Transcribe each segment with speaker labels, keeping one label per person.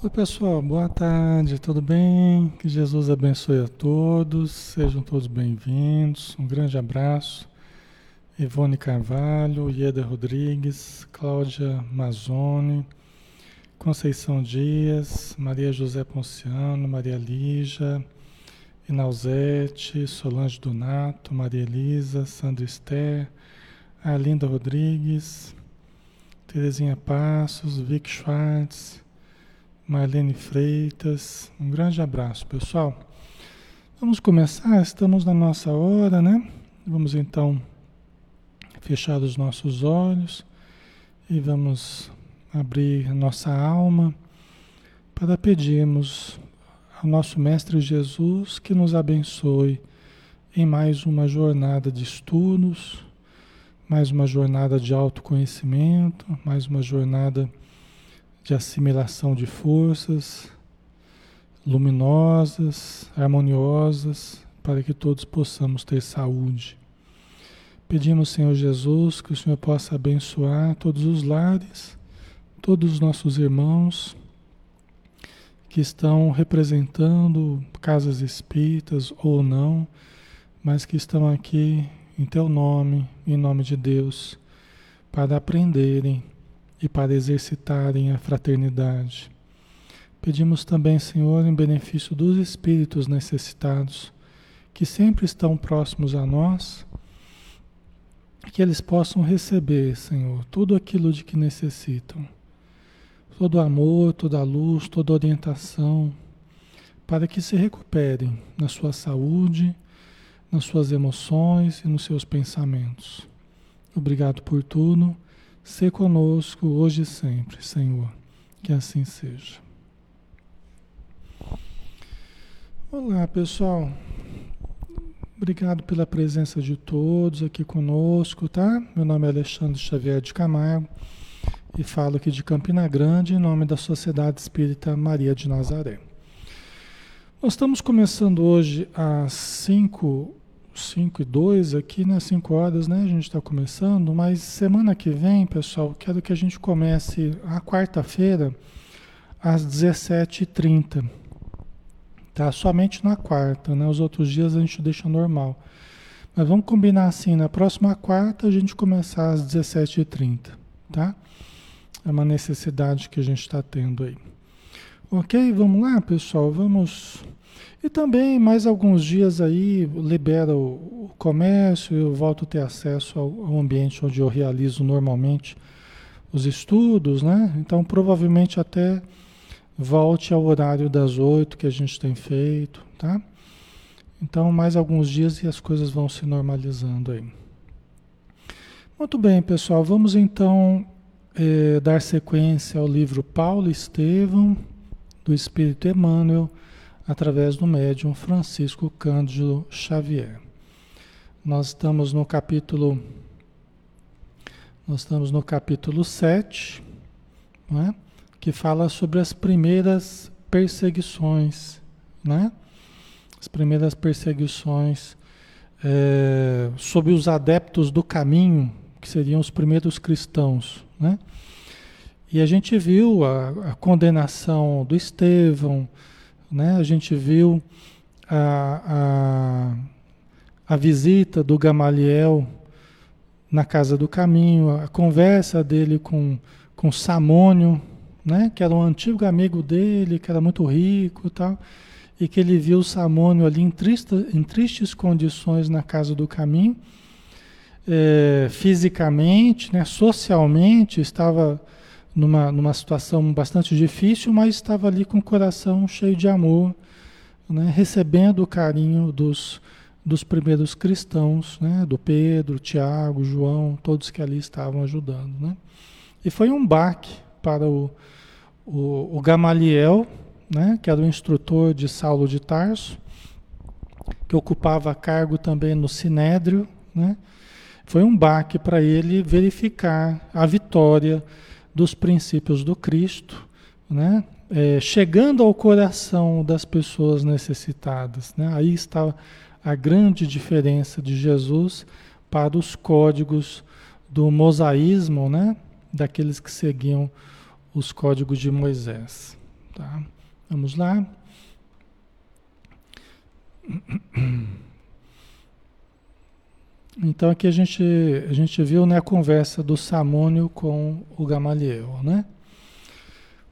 Speaker 1: Oi, pessoal, boa tarde, tudo bem? Que Jesus abençoe a todos, sejam todos bem-vindos. Um grande abraço. Ivone Carvalho, Ieda Rodrigues, Cláudia Mazzoni, Conceição Dias, Maria José Ponciano, Maria Lígia, Inauzete, Solange Donato, Maria Elisa, Sandra Esther, Arlinda Rodrigues, Terezinha Passos, Vic Schwartz, Marlene Freitas. Um grande abraço, pessoal. Vamos começar, estamos na nossa hora, né? Vamos então fechar os nossos olhos e vamos abrir nossa alma para pedirmos ao nosso Mestre Jesus que nos abençoe em mais uma jornada de estudos, mais uma jornada de autoconhecimento, mais uma jornada de assimilação de forças luminosas, harmoniosas, para que todos possamos ter saúde. Pedimos, Senhor Jesus, que o Senhor possa abençoar todos os lares, todos os nossos irmãos que estão representando casas espíritas ou não, mas que estão aqui em Teu nome, em nome de Deus, para aprenderem e para exercitarem a fraternidade. Pedimos também, Senhor, em benefício dos espíritos necessitados, que sempre estão próximos a nós, que eles possam receber, Senhor, tudo aquilo de que necessitam. Todo amor, toda luz, toda orientação, para que se recuperem na sua saúde, nas suas emoções e nos seus pensamentos. Obrigado por tudo Ser conosco hoje e sempre, Senhor. Que assim seja. Olá, pessoal. Obrigado pela presença de todos aqui conosco, tá? Meu nome é Alexandre Xavier de Camargo e falo aqui de Campina Grande em nome da Sociedade Espírita Maria de Nazaré. Nós estamos começando hoje às 5 5 e 2 aqui, né? 5 horas, né? A gente está começando, mas semana que vem, pessoal, quero que a gente comece a quarta-feira às 17h30. Tá? Somente na quarta, né? Os outros dias a gente deixa normal. Mas vamos combinar assim, na próxima quarta a gente começar às 17h30, tá? É uma necessidade que a gente está tendo aí. Ok? Vamos lá, pessoal? Vamos e também, mais alguns dias aí, libera o, comércio, eu volto a ter acesso ao, ambiente onde eu realizo normalmente os estudos, né? Então, provavelmente até volte ao horário das oito que a gente tem feito, tá? Então, mais alguns dias e as coisas vão se normalizando aí. Muito bem, pessoal, vamos então eh, dar sequência ao livro Paulo Estevão, do Espírito Emmanuel através do médium Francisco Cândido Xavier. Nós estamos no capítulo nós estamos no capítulo 7, é? que fala sobre as primeiras perseguições, né? As primeiras perseguições é, sobre os adeptos do caminho, que seriam os primeiros cristãos, né? E a gente viu a, a condenação do Estevão, né? A gente viu a, a, a visita do Gamaliel na casa do caminho, a conversa dele com, com Samônio, né? que era um antigo amigo dele, que era muito rico e tal, e que ele viu Samônio ali em, triste, em tristes condições na casa do caminho, é, fisicamente, né? socialmente, estava numa, numa situação bastante difícil, mas estava ali com o coração cheio de amor, né, recebendo o carinho dos, dos primeiros cristãos, né, do Pedro, Tiago, João, todos que ali estavam ajudando. Né. E foi um baque para o, o, o Gamaliel, né, que era o instrutor de Saulo de Tarso, que ocupava cargo também no Sinédrio, né, foi um baque para ele verificar a vitória dos princípios do Cristo, né? É, chegando ao coração das pessoas necessitadas. Né? Aí está a grande diferença de Jesus para os códigos do mosaísmo, né? daqueles que seguiam os códigos de Moisés. tá? Vamos lá. Então aqui a gente, a gente viu né, a conversa do Samônio com o Gamaliel, né?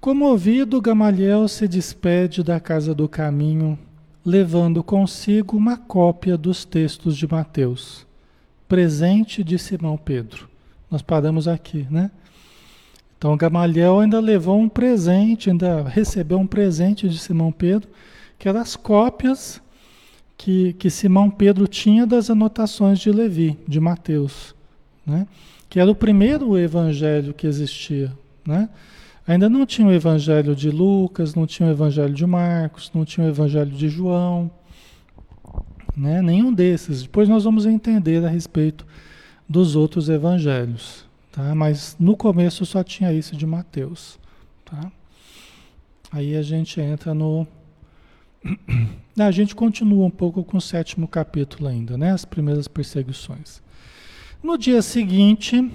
Speaker 1: Comovido, Gamaliel se despede da casa do caminho, levando consigo uma cópia dos textos de Mateus, presente de Simão Pedro. Nós paramos aqui, né? Então Gamaliel ainda levou um presente, ainda recebeu um presente de Simão Pedro, que eram as cópias que, que Simão Pedro tinha das anotações de Levi, de Mateus, né? que era o primeiro evangelho que existia. Né? Ainda não tinha o evangelho de Lucas, não tinha o evangelho de Marcos, não tinha o evangelho de João, né? nenhum desses. Depois nós vamos entender a respeito dos outros evangelhos. Tá? Mas no começo só tinha isso de Mateus. Tá? Aí a gente entra no A gente continua um pouco com o sétimo capítulo ainda, né? As primeiras perseguições. No dia seguinte,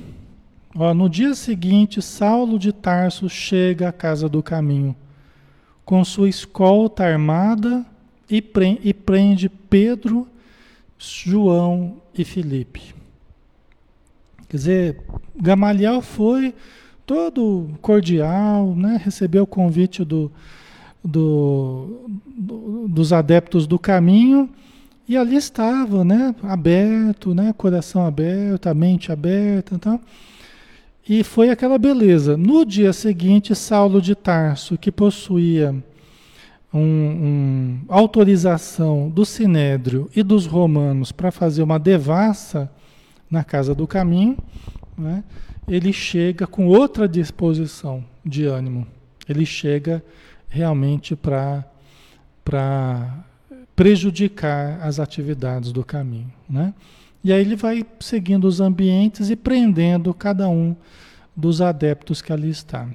Speaker 1: ó, no dia seguinte, Saulo de Tarso chega à casa do caminho com sua escolta armada e, pre e prende Pedro, João e Filipe. Quer dizer, Gamaliel foi todo cordial, né? recebeu o convite do, do, do, dos adeptos do caminho, e ali estava, né, aberto, né, coração aberto, a mente aberta, então, e foi aquela beleza. No dia seguinte, Saulo de Tarso, que possuía um, um, autorização do Sinédrio e dos romanos para fazer uma devassa na casa do caminho, né, ele chega com outra disposição de ânimo. Ele chega realmente para prejudicar as atividades do caminho. Né? E aí ele vai seguindo os ambientes e prendendo cada um dos adeptos que ali está.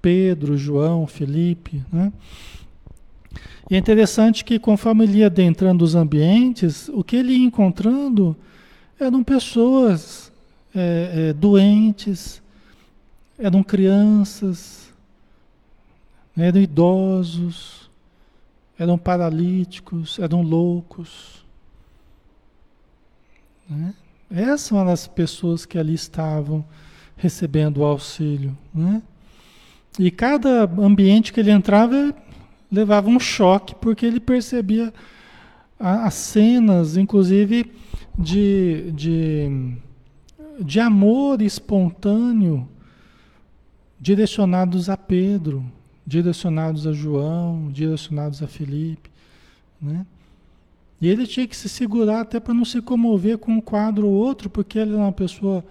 Speaker 1: Pedro, João, Felipe. Né? E é interessante que conforme ele ia adentrando os ambientes, o que ele ia encontrando eram pessoas é, é, doentes, eram crianças, eram idosos, eram paralíticos, eram loucos. Né? Essas eram as pessoas que ali estavam recebendo o auxílio. Né? E cada ambiente que ele entrava levava um choque, porque ele percebia as cenas, inclusive, de, de, de amor espontâneo direcionados a Pedro direcionados a João, direcionados a Felipe, né? E ele tinha que se segurar até para não se comover com um quadro ou outro, porque ele era uma pessoa,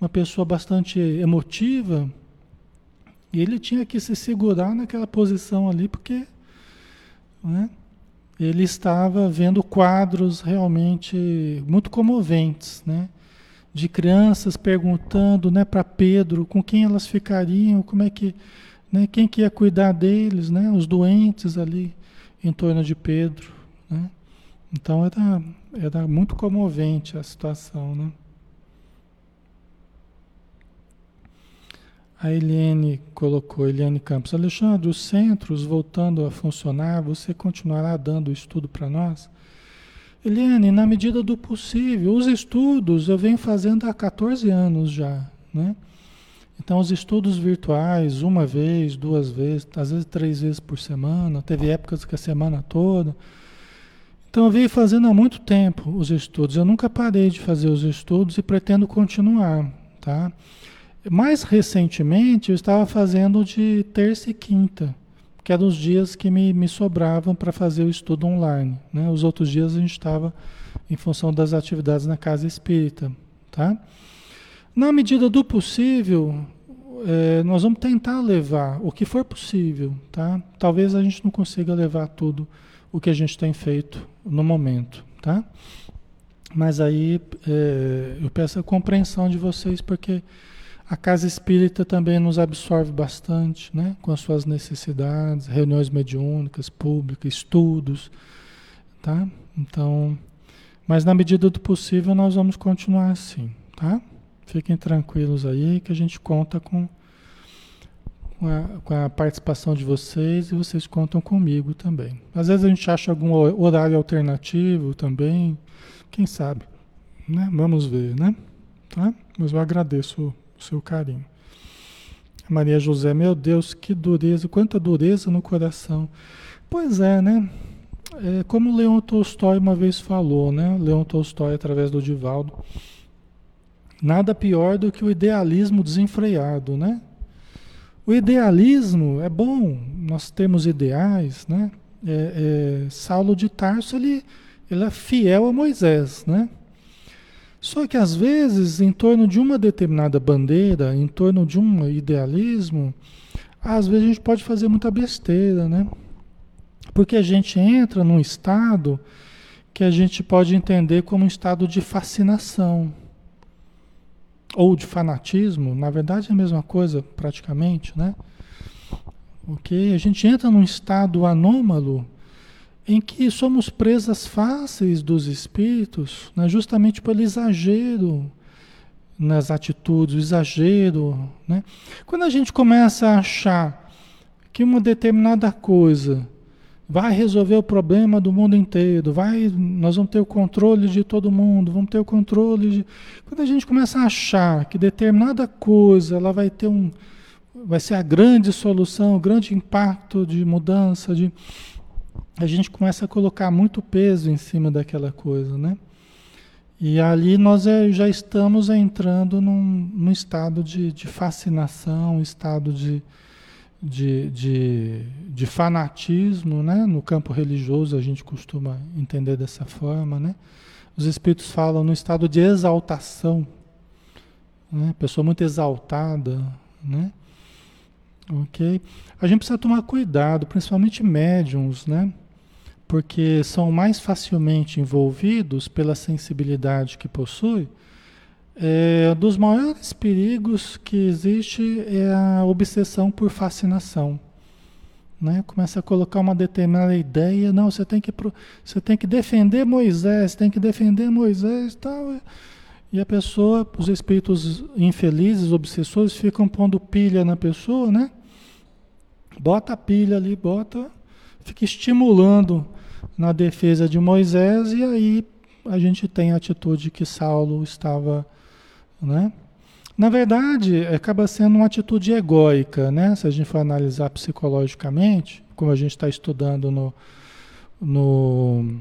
Speaker 1: uma pessoa bastante emotiva, e ele tinha que se segurar naquela posição ali, porque né, ele estava vendo quadros realmente muito comoventes, né? De crianças perguntando né, para Pedro com quem elas ficariam, como é que né? Quem que ia cuidar deles, né? Os doentes ali em torno de Pedro, né? Então era, era muito comovente a situação, né? A Eliane colocou, Eliane Campos, Alexandre, os centros voltando a funcionar, você continuará dando estudo para nós? Eliane, na medida do possível, os estudos eu venho fazendo há 14 anos já, né? Então, os estudos virtuais, uma vez, duas vezes, às vezes três vezes por semana, teve épocas que a semana toda. Então, eu venho fazendo há muito tempo os estudos. Eu nunca parei de fazer os estudos e pretendo continuar, tá? Mais recentemente, eu estava fazendo de terça e quinta, que eram os dias que me, me sobravam para fazer o estudo online. Né? Os outros dias a gente estava em função das atividades na casa espírita, tá? Na medida do possível, é, nós vamos tentar levar o que for possível, tá? Talvez a gente não consiga levar tudo o que a gente tem feito no momento, tá? Mas aí é, eu peço a compreensão de vocês, porque a casa espírita também nos absorve bastante, né? Com as suas necessidades, reuniões mediúnicas, públicas, estudos, tá? Então, mas na medida do possível nós vamos continuar assim, tá? Fiquem tranquilos aí que a gente conta com, com a, com a, participação de vocês e vocês contam comigo também. Às vezes a gente acha algum horário alternativo também, quem sabe, né? Vamos ver, né? Tá? Mas eu agradeço o seu carinho. Maria José, meu Deus, que dureza, quanta dureza no coração. Pois é, né? É, como Leon Tolstói uma vez falou, né? Leon Tolstói, através do Divaldo, nada pior do que o idealismo desenfreado, né? O idealismo é bom, nós temos ideais, né? É, é, Saulo de Tarso, ele, ele é fiel a Moisés, né? Só que às vezes, em torno de uma determinada bandeira, em torno de um idealismo, às vezes a gente pode fazer muita besteira, né? Porque a gente entra num estado que a gente pode entender como um estado de fascinação ou de fanatismo, na verdade é a mesma coisa praticamente, né? Ok? A gente entra num estado anômalo em que somos presas fáceis dos espíritos, né? justamente pelo exagero nas atitudes, o exagero, né? Quando a gente começa a achar que uma determinada coisa vai resolver o problema do mundo inteiro, vai, nós vamos ter o controle de todo mundo, vamos ter o controle de... Quando a gente começa a achar que determinada coisa, ela vai ter um vai ser a grande solução, o grande impacto de mudança, de a gente começa a colocar muito peso em cima daquela coisa, né? E ali nós é, já estamos entrando num, num estado de, de fascinação, um estado de, de, de, de, fanatismo, né? No campo religioso a gente costuma entender dessa forma, né? Os espíritos falam no estado de exaltação, né? Pessoa muito exaltada, né? Ok? A gente precisa tomar cuidado, principalmente médiums, né? Porque são mais facilmente envolvidos pela sensibilidade que possuem é, dos maiores perigos que existe é a obsessão por fascinação. Né? Começa a colocar uma determinada ideia, não, você tem que, você tem que defender Moisés, tem que defender Moisés tal. E a pessoa, os espíritos infelizes, obsessores, ficam pondo pilha na pessoa, né? Bota a pilha ali, bota, fica estimulando na defesa de Moisés, e aí a gente tem a atitude que Saulo estava né? Na verdade, acaba sendo uma atitude egóica, né? Se a gente for analisar psicologicamente, como a gente está estudando no, no,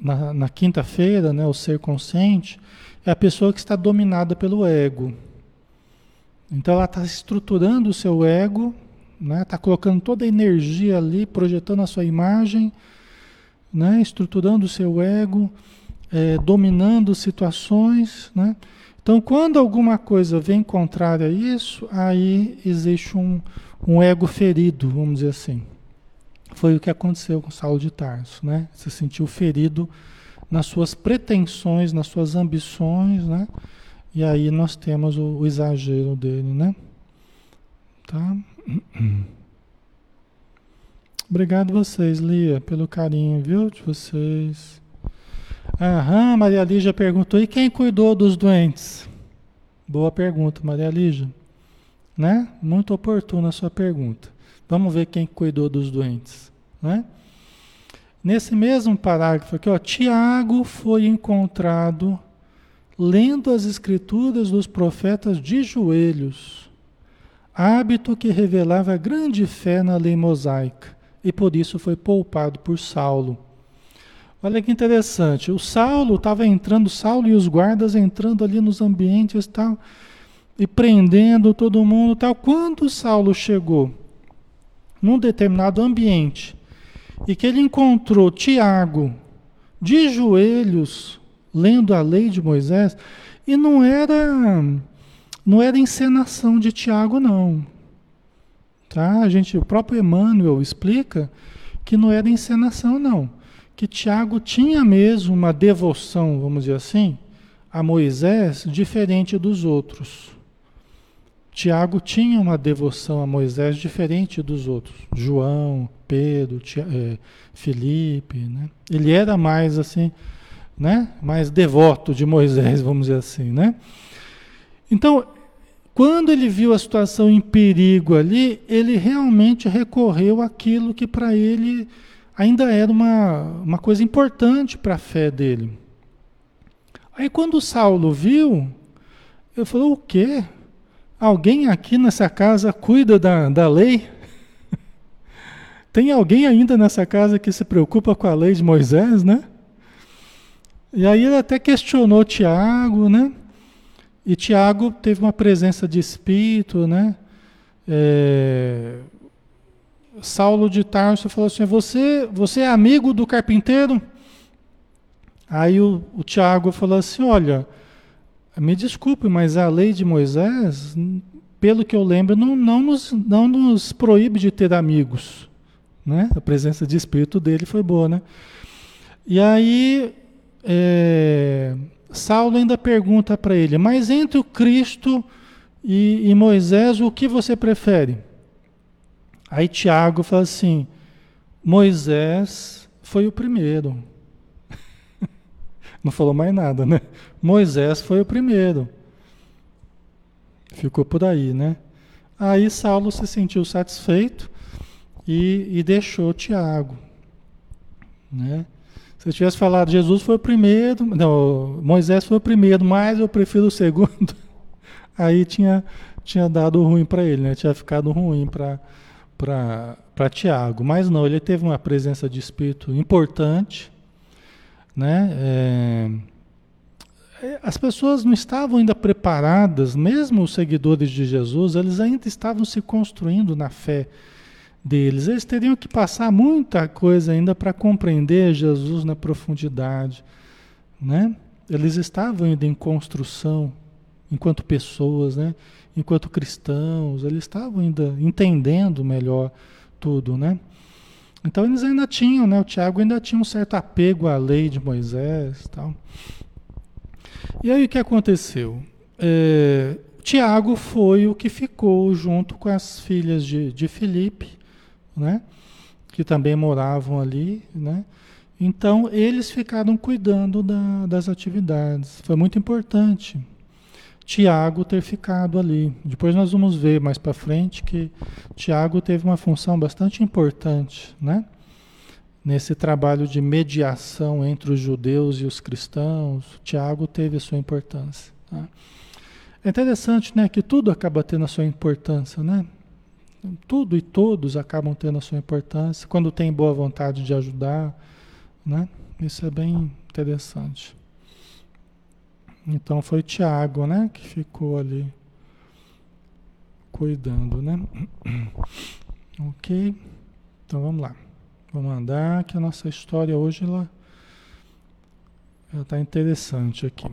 Speaker 1: na, na quinta-feira, né? O ser consciente, é a pessoa que está dominada pelo ego. Então ela está estruturando o seu ego, né? Está colocando toda a energia ali, projetando a sua imagem, né? Estruturando o seu ego, é, dominando situações, né? Então, quando alguma coisa vem contrária a isso, aí existe um, um ego ferido, vamos dizer assim. Foi o que aconteceu com Saulo de Tarso, né? Se sentiu ferido nas suas pretensões, nas suas ambições, né? E aí nós temos o, o exagero dele, né? Tá? Obrigado vocês, Lia, pelo carinho, viu, de vocês. Aham, Maria Lígia perguntou: e quem cuidou dos doentes? Boa pergunta, Maria Lígia. Né? Muito oportuna a sua pergunta. Vamos ver quem cuidou dos doentes. Né? Nesse mesmo parágrafo aqui, ó, Tiago foi encontrado lendo as escrituras dos profetas de joelhos, hábito que revelava grande fé na lei mosaica, e por isso foi poupado por Saulo. Olha que interessante. O Saulo estava entrando, Saulo e os guardas entrando ali nos ambientes tal, e prendendo todo mundo tal. Quando Saulo chegou num determinado ambiente e que ele encontrou Tiago de joelhos lendo a lei de Moisés, e não era não era encenação de Tiago não. Tá? A gente, o próprio Emmanuel explica que não era encenação não que Tiago tinha mesmo uma devoção, vamos dizer assim, a Moisés diferente dos outros. Tiago tinha uma devoção a Moisés diferente dos outros. João, Pedro, Tiago, é, Felipe, né? Ele era mais assim, né? Mais devoto de Moisés, vamos dizer assim, né? Então, quando ele viu a situação em perigo ali, ele realmente recorreu àquilo que para ele ainda era uma, uma coisa importante para a fé dele. Aí quando Saulo viu, ele falou: O quê? Alguém aqui nessa casa cuida da, da lei? Tem alguém ainda nessa casa que se preocupa com a lei de Moisés, né? E aí ele até questionou Tiago, né? E Tiago teve uma presença de espírito, né? É... Saulo de Tarso falou assim: você, você é amigo do carpinteiro? Aí o, o Tiago falou assim: Olha, me desculpe, mas a lei de Moisés, pelo que eu lembro, não, não, nos, não nos proíbe de ter amigos. Né? A presença de espírito dele foi boa, né? E aí é, Saulo ainda pergunta para ele: Mas entre o Cristo e, e Moisés, o que você prefere? Aí Tiago fala assim: Moisés foi o primeiro. Não falou mais nada, né? Moisés foi o primeiro. Ficou por aí, né? Aí Saulo se sentiu satisfeito e, e deixou Tiago, né? Se eu tivesse falado Jesus foi o primeiro, não, Moisés foi o primeiro, mas eu prefiro o segundo, aí tinha, tinha dado ruim para ele, né? Tinha ficado ruim para Tiago. Mas não, ele teve uma presença de espírito importante, né? É, é, as pessoas não estavam ainda preparadas, mesmo os seguidores de Jesus, eles ainda estavam se construindo na fé deles. Eles teriam que passar muita coisa ainda para compreender Jesus na profundidade, né? Eles estavam ainda em construção enquanto pessoas, né? Enquanto cristãos, eles estavam ainda entendendo melhor tudo, né? Então eles ainda tinham, né? O Tiago ainda tinha um certo apego à lei de Moisés, tal. E aí o que aconteceu? É, Tiago foi o que ficou junto com as filhas de, de Filipe né? que também moravam ali, né? Então eles ficaram cuidando da, das atividades. Foi muito importante Tiago ter ficado ali. Depois nós vamos ver mais para frente que Tiago teve uma função bastante importante, né? Nesse trabalho de mediação entre os judeus e os cristãos, Tiago teve a sua importância. Tá? É interessante, né, que tudo acaba tendo a sua importância, né? Tudo e todos acabam tendo a sua importância quando tem boa vontade de ajudar, né? Isso é bem interessante. Então foi Tiago, né, que ficou ali cuidando, né? ok? Então vamos lá. Vamos andar que a nossa história hoje ela está interessante aqui.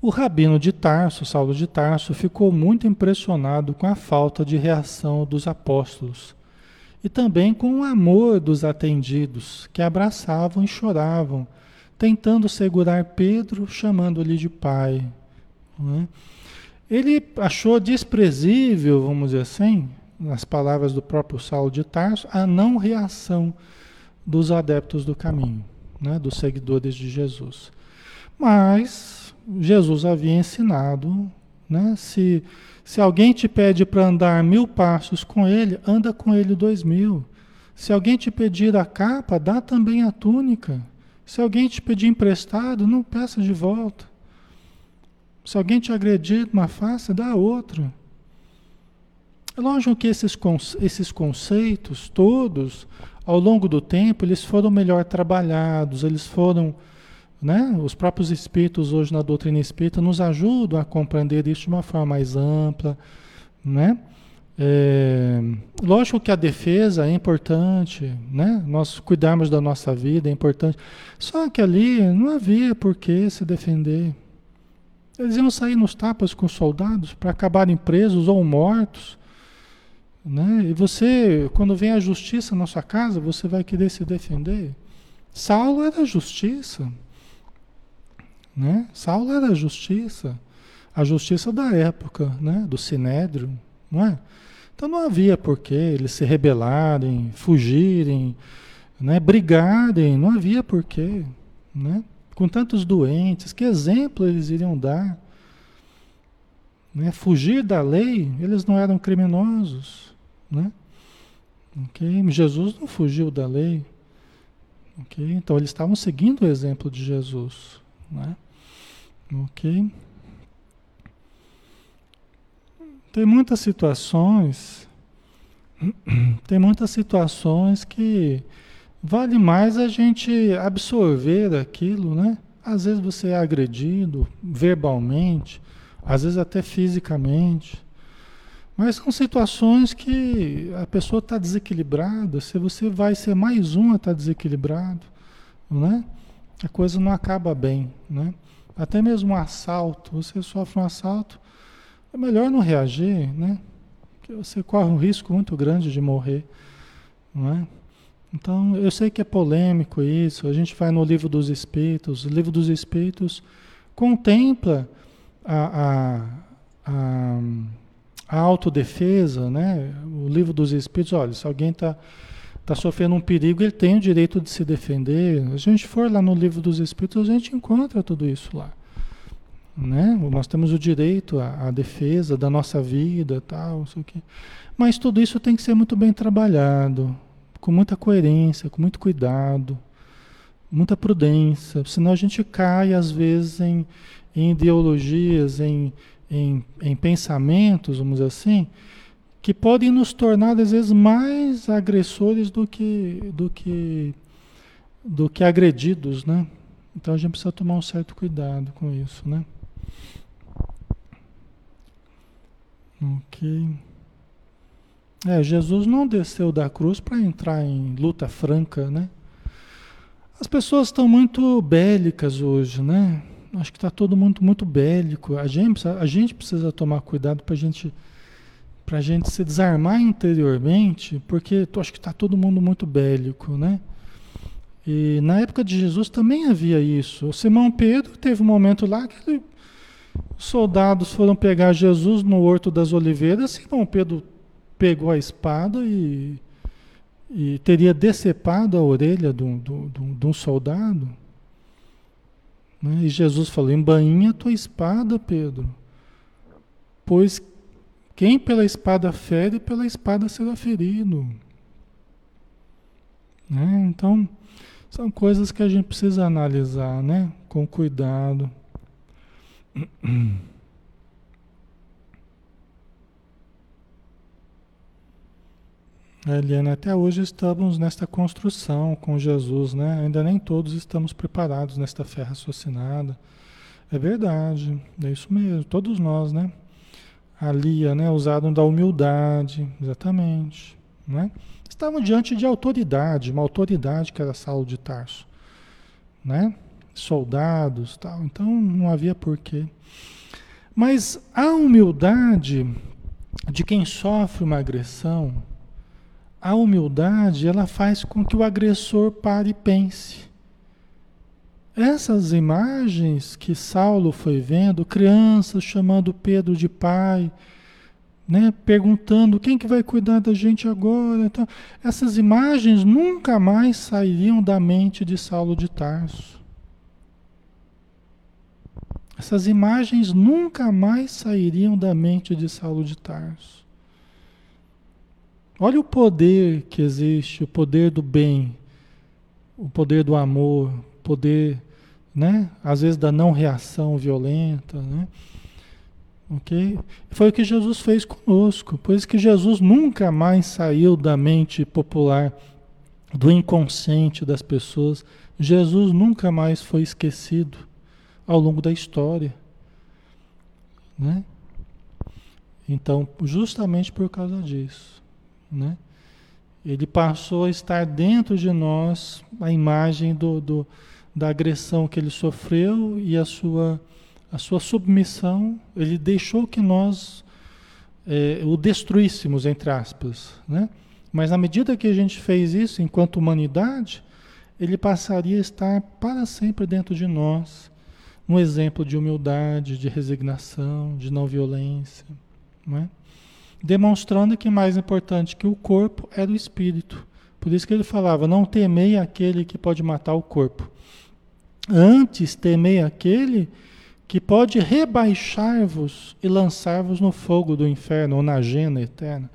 Speaker 1: O rabino de Tarso, Saulo de Tarso, ficou muito impressionado com a falta de reação dos apóstolos e também com o amor dos atendidos, que abraçavam e choravam, tentando segurar Pedro, chamando-lhe de pai. É? Ele achou desprezível, vamos dizer assim, nas palavras do próprio Saulo de Tarso, a não reação dos adeptos do caminho, né, dos seguidores de Jesus. Mas Jesus havia ensinado, né? Se, se alguém te pede para andar mil passos com ele, anda com ele dois mil. Se alguém te pedir a capa, dá também a túnica. Se alguém te pedir emprestado, não peça de volta. Se alguém te agredir uma face, dá a outra. É lógico que esses, esses conceitos todos, ao longo do tempo, eles foram melhor trabalhados, eles foram né? Os próprios espíritos hoje na doutrina espírita nos ajudam a compreender isso de uma forma mais ampla. Né? É, lógico que a defesa é importante, né? nós cuidarmos da nossa vida é importante, só que ali não havia por que se defender. Eles iam sair nos tapas com os soldados para acabarem presos ou mortos. Né? E você, quando vem a justiça na sua casa, você vai querer se defender. Saulo era justiça. Né? Saulo era a justiça, a justiça da época, né? do Sinédrio. Não é? Então não havia por que eles se rebelarem, fugirem, né? brigarem, não havia por quê. Né? Com tantos doentes, que exemplo eles iriam dar? né? Fugir da lei, eles não eram criminosos, né? Jesus não fugiu da lei. Okay? Então eles estavam seguindo o exemplo de Jesus. Né? Ok? Tem muitas situações, tem muitas situações que vale mais a gente absorver aquilo, né? Às vezes você é agredido verbalmente, às vezes até fisicamente. Mas são situações que a pessoa está desequilibrada, se você vai ser mais um a estar tá desequilibrado, né? A coisa não acaba bem, né? Até mesmo um assalto, você sofre um assalto, é melhor não reagir, né? Porque você corre um risco muito grande de morrer, não é? Então, eu sei que é polêmico isso, a gente vai no livro dos Espíritos, o livro dos Espíritos contempla a, a, a a autodefesa, né? O livro dos Espíritos, olha, se alguém está tá sofrendo um perigo, ele tem o direito de se defender. A gente for lá no livro dos Espíritos, a gente encontra tudo isso lá. Né? Nós temos o direito à, à defesa da nossa vida, tal, isso aqui. Mas tudo isso tem que ser muito bem trabalhado, com muita coerência, com muito cuidado, muita prudência, senão a gente cai às vezes em, em ideologias, em em, em pensamentos, vamos dizer assim, que podem nos tornar às vezes mais agressores do que do que do que agredidos, né? Então a gente precisa tomar um certo cuidado com isso, né? Ok. É, Jesus não desceu da cruz para entrar em luta franca, né? As pessoas estão muito bélicas hoje, né? acho que está todo mundo muito bélico. A gente, a gente precisa tomar cuidado para gente, a gente se desarmar interiormente, porque acho que está todo mundo muito bélico, né? E na época de Jesus também havia isso. O Simão Pedro teve um momento lá que ele, os soldados foram pegar Jesus no Horto das Oliveiras. Simão Pedro pegou a espada e, e teria decepado a orelha de um, de um soldado. Né? E Jesus falou: embainha tua espada, Pedro, pois quem pela espada fere, pela espada será ferido. Né? Então, são coisas que a gente precisa analisar né? com cuidado. Eliane, até hoje estamos nesta construção com Jesus, né? Ainda nem todos estamos preparados nesta fé raciocinada. É verdade, é isso mesmo, todos nós, né? A Lia, né? Usaram da humildade, exatamente, né? Estavam diante de autoridade, uma autoridade que era Saulo de Tarso, né? Soldados, tal. Então não havia porquê. Mas a humildade de quem sofre uma agressão, a humildade ela faz com que o agressor pare e pense. Essas imagens que Saulo foi vendo, crianças chamando Pedro de pai, né, perguntando quem que vai cuidar da gente agora, então, essas imagens nunca mais sairiam da mente de Saulo de Tarso. Essas imagens nunca mais sairiam da mente de Saulo de Tarso. Olha o poder que existe, o poder do bem, o poder do amor, o poder, né? Às vezes da não reação violenta, né? Ok? Foi o que Jesus fez conosco. Por isso que Jesus nunca mais saiu da mente popular, do inconsciente das pessoas. Jesus nunca mais foi esquecido ao longo da história, né? Então, justamente por causa disso. Né? Ele passou a estar dentro de nós a imagem do, do, da agressão que ele sofreu e a sua, a sua submissão. Ele deixou que nós é, o destruíssemos, entre aspas. Né? Mas na medida que a gente fez isso, enquanto humanidade, ele passaria a estar para sempre dentro de nós, um exemplo de humildade, de resignação, de não violência. Não é? demonstrando que mais importante que o corpo era o espírito. Por isso que ele falava: não temei aquele que pode matar o corpo. Antes temei aquele que pode rebaixar-vos e lançar-vos no fogo do inferno ou na gena eterna.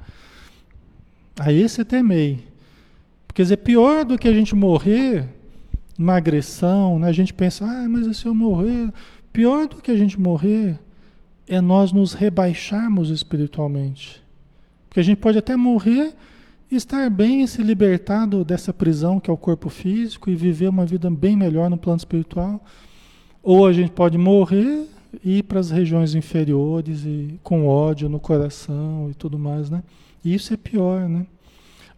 Speaker 1: Aí esse temei. Quer dizer, pior do que a gente morrer numa agressão, né? a gente pensa, ah, mas se eu morrer, pior do que a gente morrer é nós nos rebaixarmos espiritualmente. Porque a gente pode até morrer e estar bem e se libertar dessa prisão que é o corpo físico e viver uma vida bem melhor no plano espiritual. Ou a gente pode morrer e ir para as regiões inferiores e com ódio no coração e tudo mais, né? E isso é pior, né?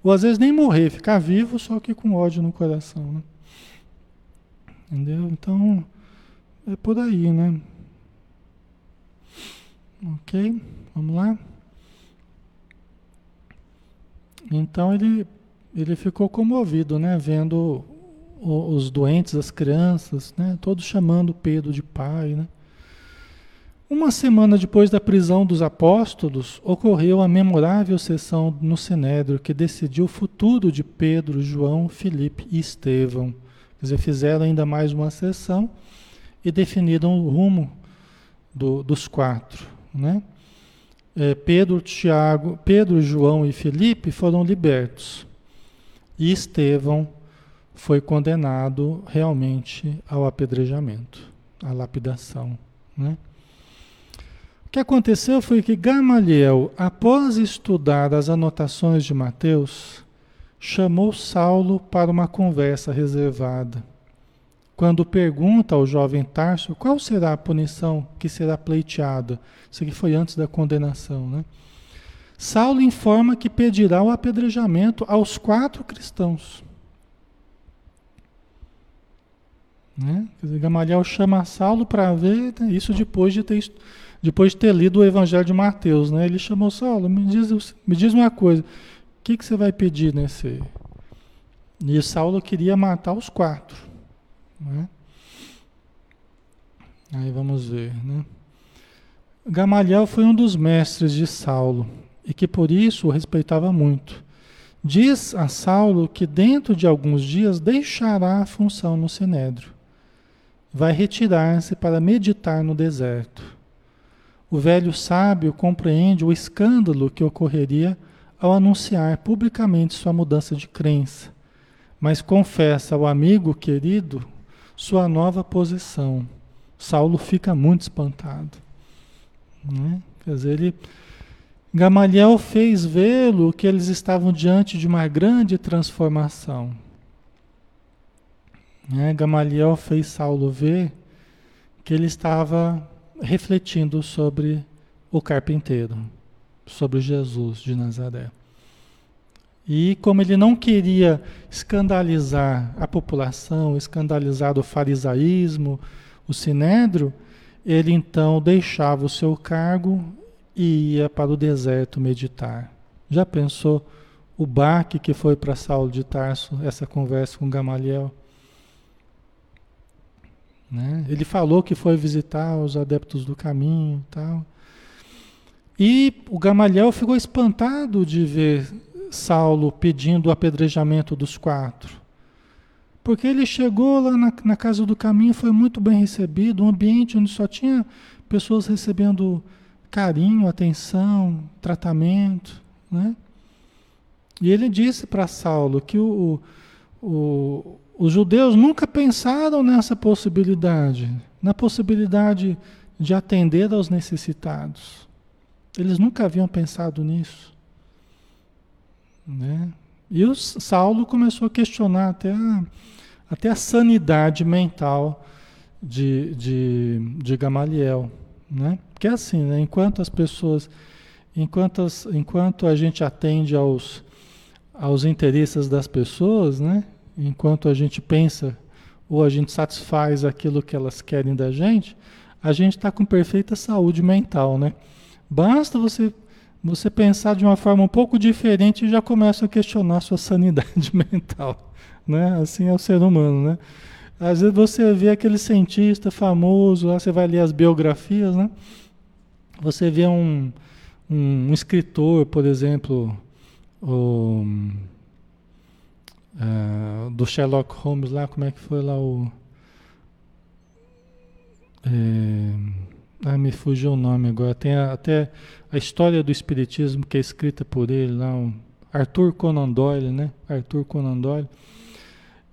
Speaker 1: Ou às vezes nem morrer, ficar vivo só que com ódio no coração, né? Entendeu? Então, é por aí, né? Ok? Vamos lá? Então ele, ele ficou comovido, né? Vendo os doentes, as crianças, né? Todos chamando Pedro de pai, né? Uma semana depois da prisão dos apóstolos, ocorreu a memorável sessão no Sinédrio que decidiu o futuro de Pedro, João, Filipe e Estevão. Quer dizer, fizeram ainda mais uma sessão e definiram o rumo do, dos quatro. Né? É, Pedro, Tiago, Pedro, João e Felipe foram libertos. E Estevão foi condenado realmente ao apedrejamento, à lapidação. Né? O que aconteceu foi que Gamaliel, após estudar as anotações de Mateus, chamou Saulo para uma conversa reservada. Quando pergunta ao jovem Tarso qual será a punição que será pleiteada, isso aqui foi antes da condenação, né? Saulo informa que pedirá o apedrejamento aos quatro cristãos. Né? Gamaliel chama Saulo para ver né, isso depois de ter depois de ter lido o Evangelho de Mateus, né? Ele chamou Saulo, me diz, me diz uma coisa, que, que você vai pedir nesse? E Saulo queria matar os quatro. Né? Aí vamos ver. Né? Gamaliel foi um dos mestres de Saulo e que por isso o respeitava muito. Diz a Saulo que dentro de alguns dias deixará a função no Sinédrio. Vai retirar-se para meditar no deserto. O velho sábio compreende o escândalo que ocorreria ao anunciar publicamente sua mudança de crença, mas confessa ao amigo querido sua nova posição. Saulo fica muito espantado. Né? Quer dizer, ele, Gamaliel fez vê-lo que eles estavam diante de uma grande transformação. Né? Gamaliel fez Saulo ver que ele estava refletindo sobre o carpinteiro sobre Jesus de Nazaré. E como ele não queria escandalizar a população, escandalizar o farisaísmo, o sinédrio, ele então deixava o seu cargo e ia para o deserto meditar. Já pensou o baque que foi para Saulo de Tarso, essa conversa com Gamaliel? Né? Ele falou que foi visitar os adeptos do caminho tal. E o Gamaliel ficou espantado de ver Saulo pedindo o apedrejamento dos quatro. Porque ele chegou lá na, na casa do caminho, foi muito bem recebido, um ambiente onde só tinha pessoas recebendo carinho, atenção, tratamento. Né? E ele disse para Saulo que o, o, os judeus nunca pensaram nessa possibilidade, na possibilidade de atender aos necessitados. Eles nunca haviam pensado nisso. Né? E o Saulo começou a questionar até a, até a sanidade mental de, de, de Gamaliel. Né? Porque é assim, né? enquanto as pessoas, enquanto, as, enquanto a gente atende aos, aos interesses das pessoas, né? enquanto a gente pensa ou a gente satisfaz aquilo que elas querem da gente, a gente está com perfeita saúde mental, né? Basta você você pensar de uma forma um pouco diferente e já começa a questionar a sua sanidade mental, né? Assim é o ser humano, né? Às vezes você vê aquele cientista famoso, lá você vai ler as biografias, né? Você vê um, um, escritor, por exemplo, o, uh, do Sherlock Holmes lá, como é que foi lá o É, me fugiu o nome agora. Tem a, até a história do Espiritismo que é escrita por ele lá, um Arthur Conan Doyle, né? Arthur Conan Doyle.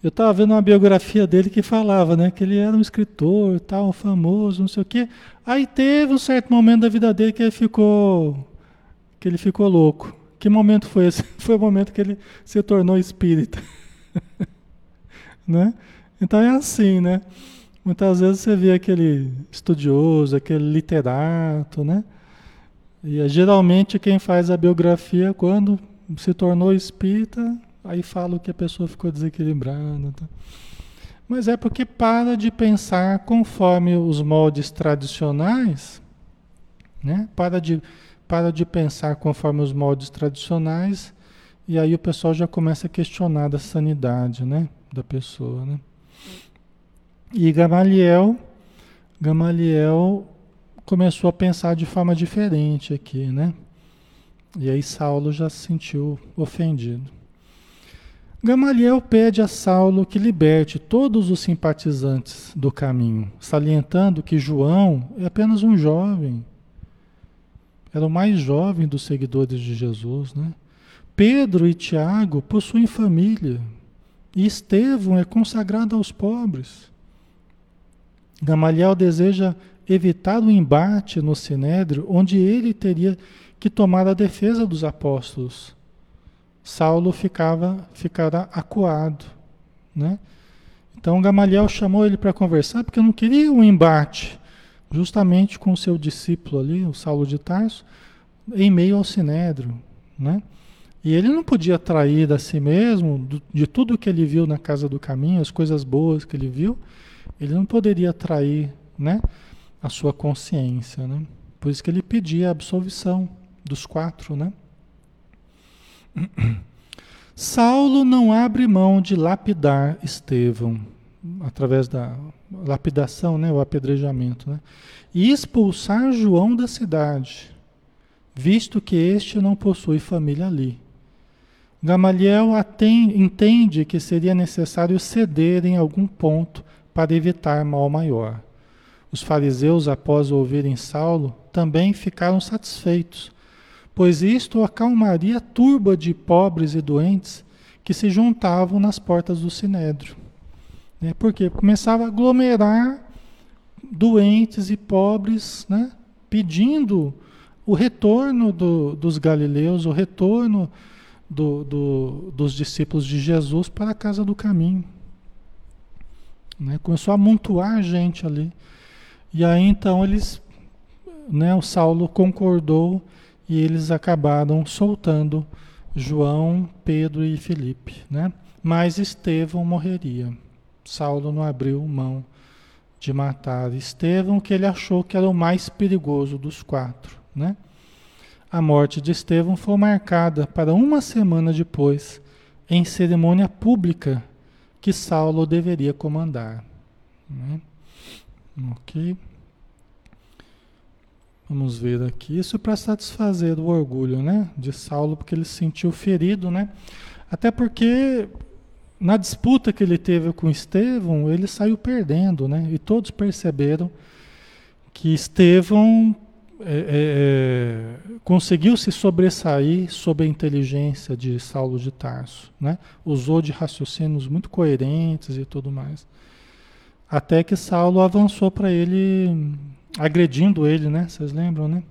Speaker 1: Eu estava vendo uma biografia dele que falava, né, que ele era um escritor, tal, famoso, não sei o quê. Aí teve um certo momento da vida dele que ele ficou que ele ficou louco. Que momento foi esse? Foi o momento que ele se tornou espírita. né? Então é assim, né? Muitas vezes você vê aquele estudioso, aquele literato, né? E é geralmente quem faz a biografia quando se tornou espírita, aí fala que a pessoa ficou desequilibrada. Tá? Mas é porque para de pensar conforme os moldes tradicionais, né? Para de, para de pensar conforme os moldes tradicionais, e aí o pessoal já começa a questionar da sanidade, né? Da pessoa, né? E Gamaliel, Gamaliel começou a pensar de forma diferente aqui, né? E aí Saulo já se sentiu ofendido. Gamaliel pede a Saulo que liberte todos os simpatizantes do caminho, salientando que João é apenas um jovem. Era o mais jovem dos seguidores de Jesus, né? Pedro e Tiago possuem família, e Estevão é consagrado aos pobres. Gamaliel deseja evitar o embate no Sinédrio, onde ele teria que tomar a defesa dos apóstolos. Saulo ficava ficará acuado, né? Então Gamaliel chamou ele para conversar porque não queria um embate, justamente com o seu discípulo ali, o Saulo de Tarso, em meio ao Sinédrio, né? E ele não podia trair a si mesmo de tudo que ele viu na casa do caminho, as coisas boas que ele viu, ele não poderia trair né, a sua consciência. Né? Por isso que ele pedia a absolvição dos quatro. Né? Saulo não abre mão de lapidar Estevão, através da lapidação, né, o apedrejamento, né? e expulsar João da cidade, visto que este não possui família ali. Gamaliel entende que seria necessário ceder em algum ponto para evitar mal maior. Os fariseus, após ouvirem Saulo, também ficaram satisfeitos, pois isto acalmaria a turba de pobres e doentes que se juntavam nas portas do sinédrio. Né? Porque começava a aglomerar doentes e pobres, né? pedindo o retorno do, dos galileus, o retorno do, do, dos discípulos de Jesus para a casa do caminho. Né? Começou a amontoar gente ali. E aí então eles, né, o Saulo concordou e eles acabaram soltando João, Pedro e Felipe, né? Mas Estevão morreria. Saulo não abriu mão de matar Estevão, que ele achou que era o mais perigoso dos quatro, né? A morte de Estevão foi marcada para uma semana depois, em cerimônia pública que Saulo deveria comandar. Né? Ok. Vamos ver aqui. Isso para satisfazer o orgulho né, de Saulo, porque ele se sentiu ferido, né? Até porque na disputa que ele teve com Estevão, ele saiu perdendo, né? E todos perceberam que Estevão é, é, é, conseguiu se sobressair sob a inteligência de Saulo de Tarso, né? Usou de raciocínios muito coerentes e tudo mais. Até que Saulo avançou para ele, agredindo ele, né? Vocês lembram, né?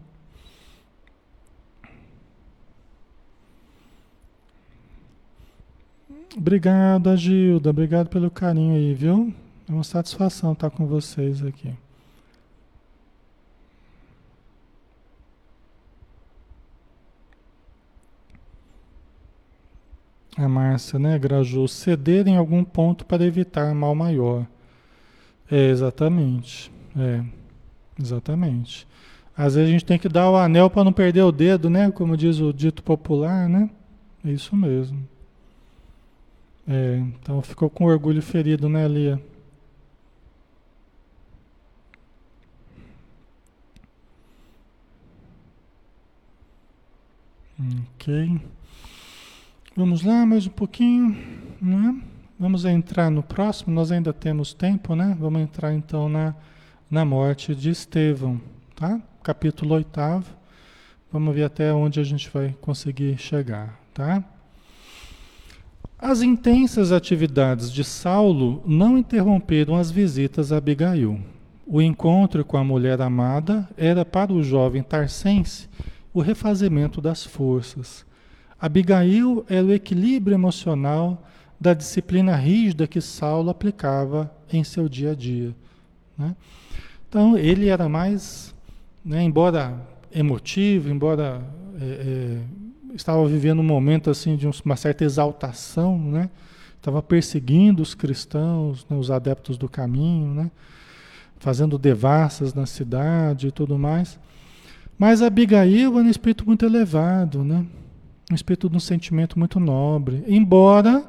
Speaker 1: Obrigado, Agilda. Obrigado pelo carinho aí, viu? É uma satisfação estar com vocês aqui. A Márcia, né, Graju, ceder em algum ponto para evitar mal maior. É, exatamente. É, exatamente. Às vezes a gente tem que dar o anel para não perder o dedo, né? Como diz o dito popular, né? É isso mesmo. É, então ficou com orgulho ferido, né, Lia? Ok. Vamos lá, mais um pouquinho, né? Vamos entrar no próximo, nós ainda temos tempo, né? Vamos entrar então na, na morte de Estevão, tá? Capítulo 8. Vamos ver até onde a gente vai conseguir chegar, tá? As intensas atividades de Saulo não interromperam as visitas a Abigail. O encontro com a mulher amada era para o jovem tarsense o refazimento das forças. Abigail era o equilíbrio emocional da disciplina rígida que Saulo aplicava em seu dia a dia. Né? Então, ele era mais, né, embora emotivo, embora é, é, estava vivendo um momento assim de uma certa exaltação, né? estava perseguindo os cristãos, né, os adeptos do caminho, né? fazendo devassas na cidade e tudo mais. Mas Abigail é um espírito muito elevado, né? Um espírito de um sentimento muito nobre, embora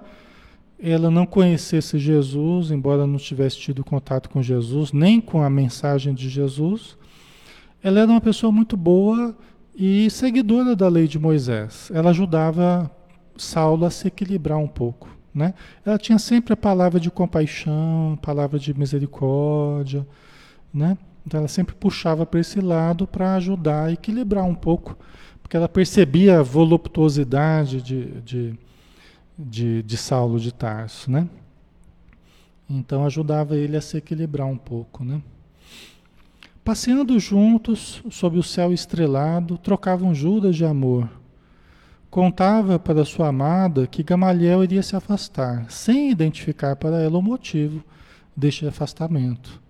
Speaker 1: ela não conhecesse Jesus, embora não tivesse tido contato com Jesus, nem com a mensagem de Jesus, ela era uma pessoa muito boa e seguidora da lei de Moisés. Ela ajudava Saulo a se equilibrar um pouco. Né? Ela tinha sempre a palavra de compaixão, palavra de misericórdia. Né? Então ela sempre puxava para esse lado para ajudar a equilibrar um pouco, porque ela percebia a voluptuosidade de, de de, de Saulo de Tarso, né? Então ajudava ele a se equilibrar um pouco, né? Passeando juntos sob o céu estrelado, trocavam juras de amor. Contava para sua amada que Gamaliel iria se afastar, sem identificar para ela o motivo deste afastamento,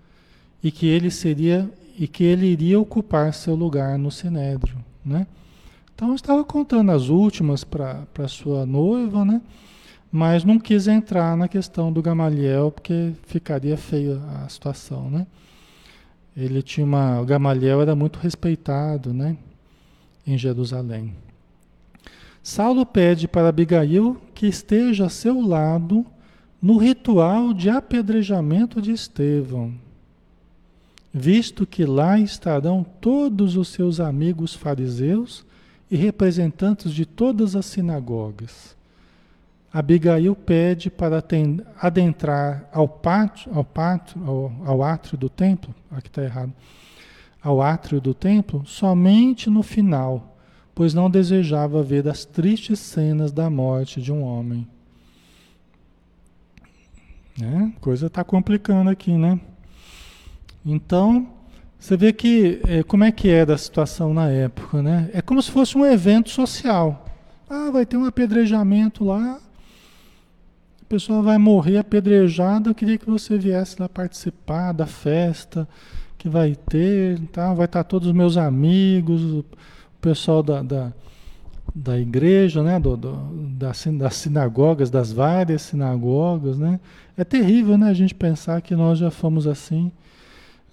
Speaker 1: e que ele seria e que ele iria ocupar seu lugar no sinédrio, né? Então estava contando as últimas para sua noiva, né? Mas não quis entrar na questão do Gamaliel porque ficaria feia a situação, né? Ele tinha uma, o Gamaliel era muito respeitado, né? Em Jerusalém. Saulo pede para Abigail que esteja a seu lado no ritual de apedrejamento de Estevão, visto que lá estarão todos os seus amigos fariseus e representantes de todas as sinagogas. Abigail pede para adentrar ao pátio, ao, pátio ao, ao átrio do templo, aqui está errado, ao átrio do templo, somente no final, pois não desejava ver as tristes cenas da morte de um homem. Né? Coisa está complicando aqui, né? Então, você vê que é, como é que era a situação na época, né? É como se fosse um evento social. Ah, vai ter um apedrejamento lá, a pessoa vai morrer apedrejada. Eu queria que você viesse lá participar da festa que vai ter, tá? Vai estar todos os meus amigos, o pessoal da, da, da igreja, né? Do, do, das, das sinagogas, das várias sinagogas, né? É terrível, né? A gente pensar que nós já fomos assim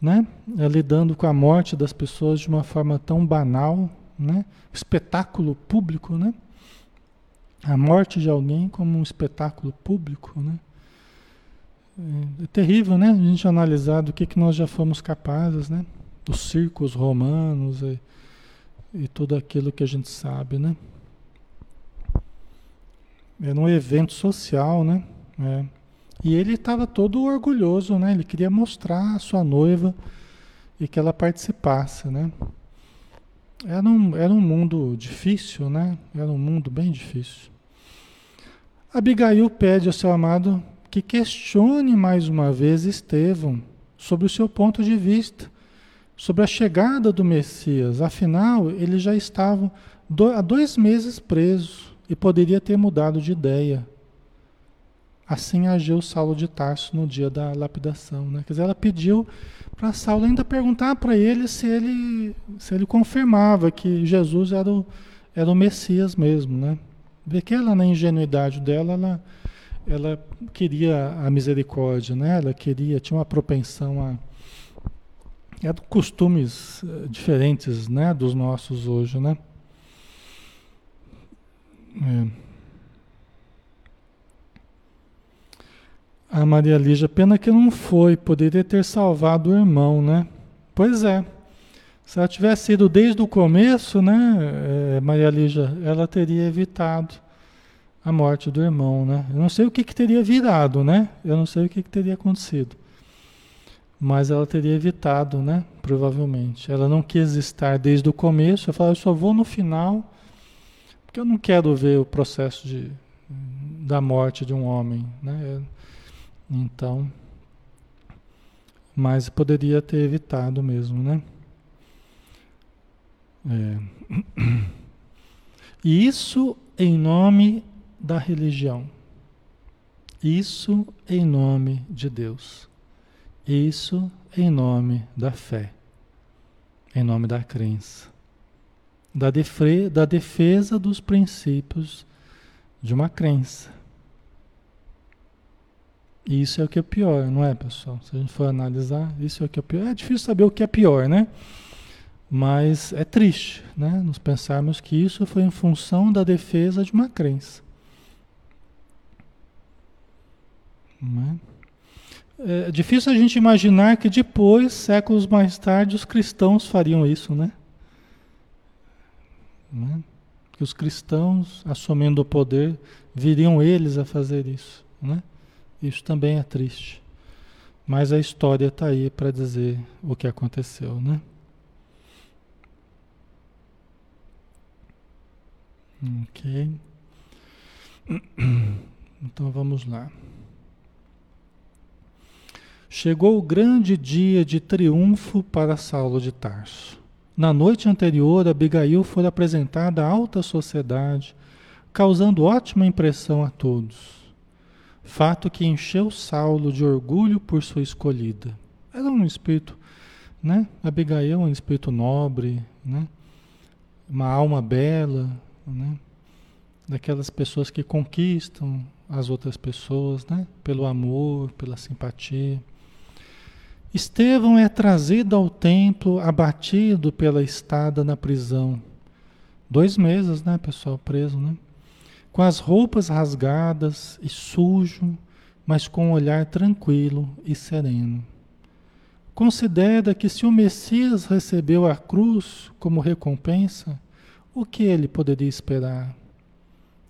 Speaker 1: né? É, lidando com a morte das pessoas de uma forma tão banal, né? Espetáculo público, né? A morte de alguém como um espetáculo público, né? É, é terrível, né? A gente analisar do que, que nós já fomos capazes, né? Dos circos romanos e, e tudo aquilo que a gente sabe, né? Era um evento social, né? É. E ele estava todo orgulhoso, né? Ele queria mostrar a sua noiva e que ela participasse, né? Era um, era um mundo difícil, né? Era um mundo bem difícil. Abigail pede ao seu amado que questione mais uma vez Estevão sobre o seu ponto de vista, sobre a chegada do Messias. Afinal, ele já estava há dois meses preso e poderia ter mudado de ideia. Assim agiu Saulo de Tarso no dia da lapidação. Né? Quer dizer, ela pediu para Saulo ainda perguntar para ele se ele se ele confirmava que Jesus era o, era o Messias mesmo. Né? Vê que ela, na ingenuidade dela, ela, ela queria a misericórdia, né? ela queria, tinha uma propensão a. Eram costumes eh, diferentes né, dos nossos hoje. Né? É. A Maria Lígia, pena que não foi, poderia ter salvado o irmão, né? Pois é. Se ela tivesse ido desde o começo, né, é, Maria Lígia, ela teria evitado a morte do irmão, né? Eu não sei o que, que teria virado, né? Eu não sei o que, que teria acontecido. mas ela teria evitado, né? Provavelmente. Ela não quis estar desde o começo. Ela falou: eu só vou no final, porque eu não quero ver o processo de, da morte de um homem, né? Então, mas poderia ter evitado mesmo, né? É. Isso em nome da religião. Isso em nome de Deus. Isso em nome da fé. Em nome da crença. Da, defre, da defesa dos princípios de uma crença. E isso é o que é pior, não é, pessoal? Se a gente for analisar, isso é o que é pior. É difícil saber o que é pior, né? Mas é triste, né? Nos pensarmos que isso foi em função da defesa de uma crença. É? é difícil a gente imaginar que depois, séculos mais tarde, os cristãos fariam isso, né? né? Que os cristãos, assumindo o poder, viriam eles a fazer isso, né? Isso também é triste. Mas a história está aí para dizer o que aconteceu, né? Ok. Então vamos lá. Chegou o grande dia de triunfo para Saulo de Tarso. Na noite anterior, Abigail foi apresentada à alta sociedade, causando ótima impressão a todos. Fato que encheu Saulo de orgulho por sua escolhida. Era um espírito, né? Abigail é um espírito nobre, né? Uma alma bela, né? Daquelas pessoas que conquistam as outras pessoas, né? Pelo amor, pela simpatia. Estevão é trazido ao templo abatido pela estada na prisão. Dois meses, né, pessoal, preso, né? Com as roupas rasgadas e sujo, mas com um olhar tranquilo e sereno. Considera que se o Messias recebeu a cruz como recompensa, o que ele poderia esperar?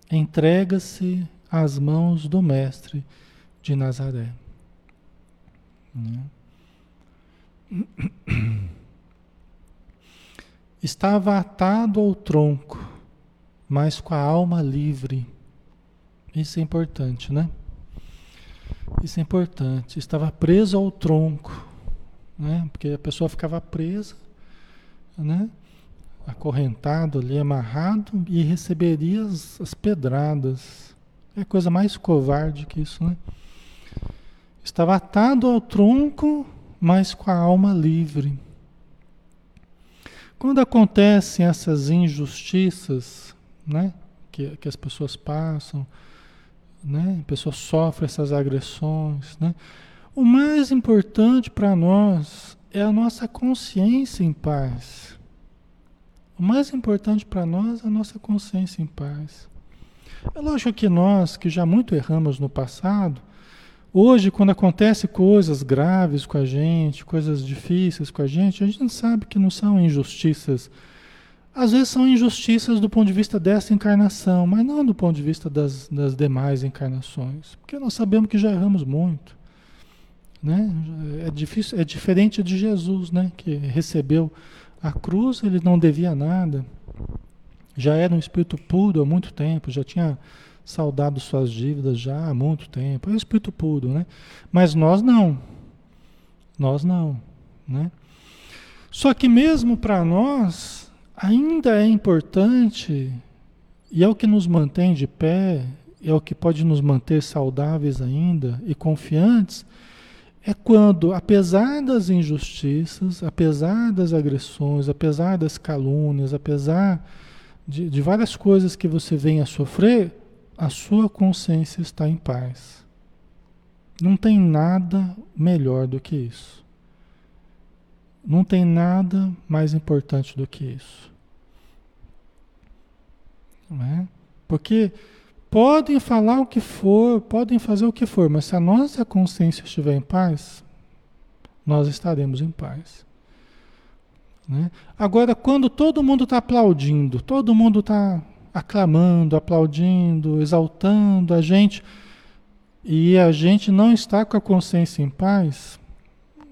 Speaker 1: Entrega-se às mãos do Mestre de Nazaré. Né? Estava atado ao tronco, mas com a alma livre. Isso é importante, né? Isso é importante. Estava preso ao tronco, né? Porque a pessoa ficava presa, né? acorrentado ali, amarrado, e receberia as, as pedradas. É coisa mais covarde que isso, né? Estava atado ao tronco, mas com a alma livre. Quando acontecem essas injustiças, né, que, que as pessoas passam, né, a pessoa sofre essas agressões, né, o mais importante para nós é a nossa consciência em paz. O mais importante para nós é a nossa consciência em paz. É lógico que nós, que já muito erramos no passado, hoje, quando acontece coisas graves com a gente, coisas difíceis com a gente, a gente sabe que não são injustiças. Às vezes são injustiças do ponto de vista dessa encarnação, mas não do ponto de vista das, das demais encarnações. Porque nós sabemos que já erramos muito. Né? É, difícil, é diferente de Jesus, né? que recebeu a cruz ele não devia nada. Já era um espírito puro há muito tempo, já tinha saudado suas dívidas já há muito tempo. É um espírito puro, né? Mas nós não. Nós não, né? Só que mesmo para nós ainda é importante e é o que nos mantém de pé, é o que pode nos manter saudáveis ainda e confiantes é quando, apesar das injustiças, apesar das agressões, apesar das calúnias, apesar de, de várias coisas que você venha a sofrer, a sua consciência está em paz. Não tem nada melhor do que isso. Não tem nada mais importante do que isso. É? Porque Podem falar o que for, podem fazer o que for, mas se a nossa consciência estiver em paz, nós estaremos em paz. Né? Agora, quando todo mundo está aplaudindo, todo mundo está aclamando, aplaudindo, exaltando a gente, e a gente não está com a consciência em paz,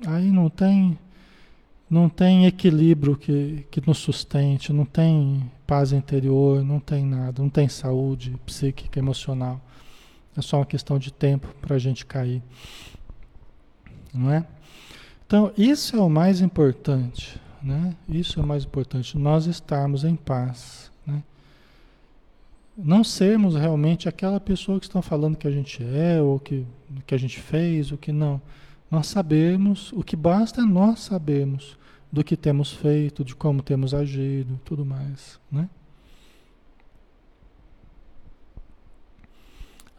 Speaker 1: aí não tem não tem equilíbrio que, que nos sustente, não tem paz interior, não tem nada, não tem saúde psíquica, emocional. É só uma questão de tempo para a gente cair. Não é? Então, isso é o mais importante. Né? Isso é o mais importante, nós estarmos em paz. Né? Não sermos realmente aquela pessoa que estão falando que a gente é, ou que, que a gente fez, o que não. Nós sabemos, o que basta é nós sabermos do que temos feito, de como temos agido, tudo mais, né?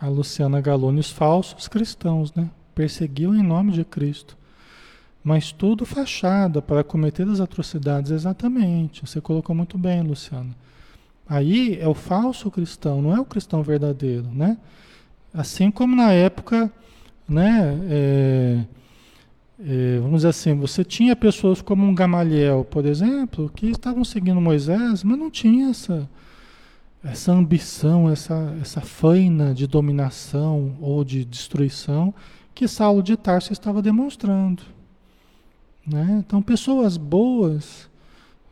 Speaker 1: A Luciana Galone, os falsos cristãos, né? Perseguiam em nome de Cristo. Mas tudo fachada para cometer as atrocidades, exatamente. Você colocou muito bem, Luciana. Aí é o falso cristão, não é o cristão verdadeiro, né? Assim como na época, né? É, vamos dizer assim, você tinha pessoas como um Gamaliel, por exemplo, que estavam seguindo Moisés, mas não tinha essa, essa ambição, essa, essa faina de dominação ou de destruição que Saulo de Tarso estava demonstrando. Né? Então, pessoas boas,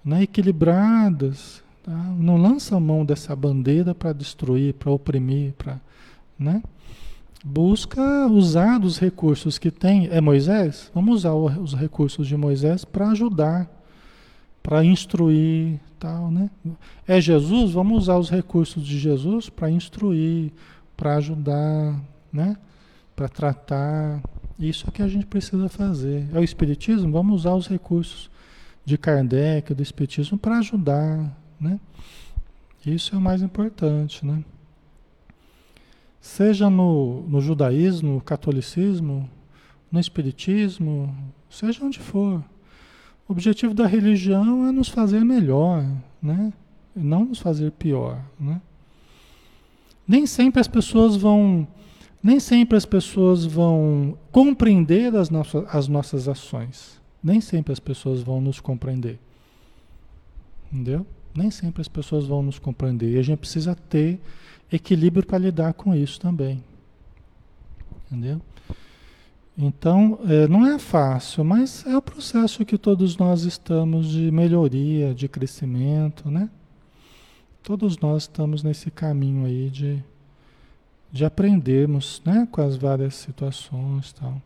Speaker 1: né, equilibradas, tá? não lançam mão dessa bandeira para destruir, para oprimir, para. Né? Busca usar dos recursos que tem. É Moisés? Vamos usar os recursos de Moisés para ajudar, para instruir, tal, né? É Jesus? Vamos usar os recursos de Jesus para instruir, para ajudar, né? Para tratar. Isso é que a gente precisa fazer. É o Espiritismo? Vamos usar os recursos de Kardec, do Espiritismo, para ajudar, né? Isso é o mais importante, né? Seja no, no judaísmo, no catolicismo, no espiritismo, seja onde for. O objetivo da religião é nos fazer melhor, né? E não nos fazer pior, né? Nem sempre as pessoas vão, nem sempre as pessoas vão compreender as nossas, as nossas ações. Nem sempre as pessoas vão nos compreender. Entendeu? Nem sempre as pessoas vão nos compreender. E a gente precisa ter equilíbrio para lidar com isso também. Entendeu? Então, é, não é fácil, mas é o processo que todos nós estamos de melhoria, de crescimento, né? Todos nós estamos nesse caminho aí de, de aprendermos, né? Com as várias situações tal.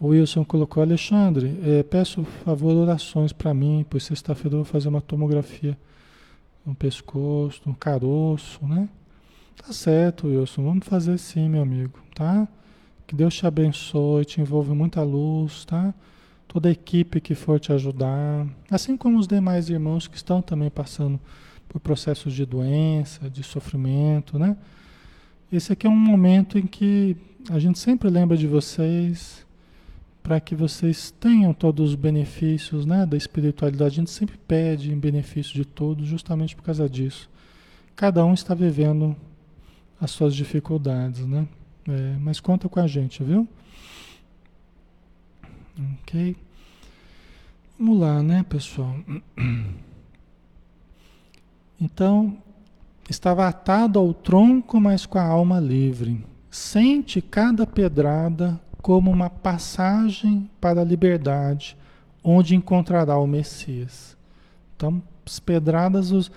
Speaker 1: O Wilson colocou, Alexandre, é, peço favor orações para mim, pois sexta-feira eu vou fazer uma tomografia no pescoço, no caroço, né? Tá certo, Wilson. Vamos fazer sim, meu amigo, tá? Que Deus te abençoe, te envolve muita luz, tá? Toda a equipe que for te ajudar, assim como os demais irmãos que estão também passando por processos de doença, de sofrimento, né? Esse aqui é um momento em que a gente sempre lembra de vocês, para que vocês tenham todos os benefícios né, da espiritualidade. A gente sempre pede em benefício de todos, justamente por causa disso. Cada um está vivendo as suas dificuldades, né? É, mas conta com a gente, viu? Ok. Vamos lá, né, pessoal? Então, estava atado ao tronco, mas com a alma livre. Sente cada pedrada como uma passagem para a liberdade, onde encontrará o Messias. Então, as pedradas, os,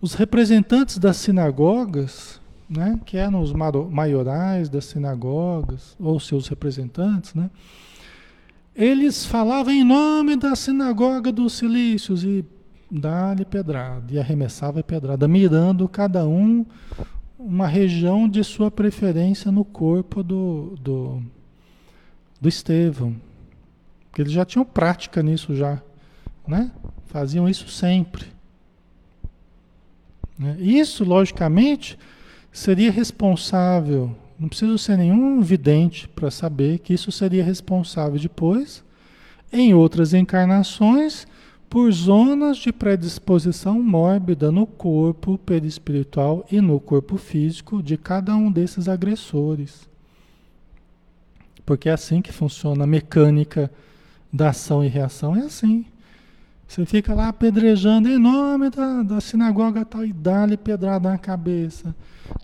Speaker 1: os representantes das sinagogas né, que eram os maiorais das sinagogas, ou seus representantes, né, eles falavam em nome da sinagoga dos cilícios e dá-lhe pedrada, e arremessava pedrada, mirando cada um uma região de sua preferência no corpo do, do, do Estevão. Porque eles já tinham prática nisso já, né? Faziam isso sempre. Né? Isso, logicamente, seria responsável, não preciso ser nenhum vidente para saber que isso seria responsável depois, em outras encarnações, por zonas de predisposição mórbida no corpo perispiritual e no corpo físico de cada um desses agressores. Porque é assim que funciona a mecânica da ação e reação, é assim. Você fica lá apedrejando em nome da, da sinagoga tal e dá-lhe pedrada na cabeça,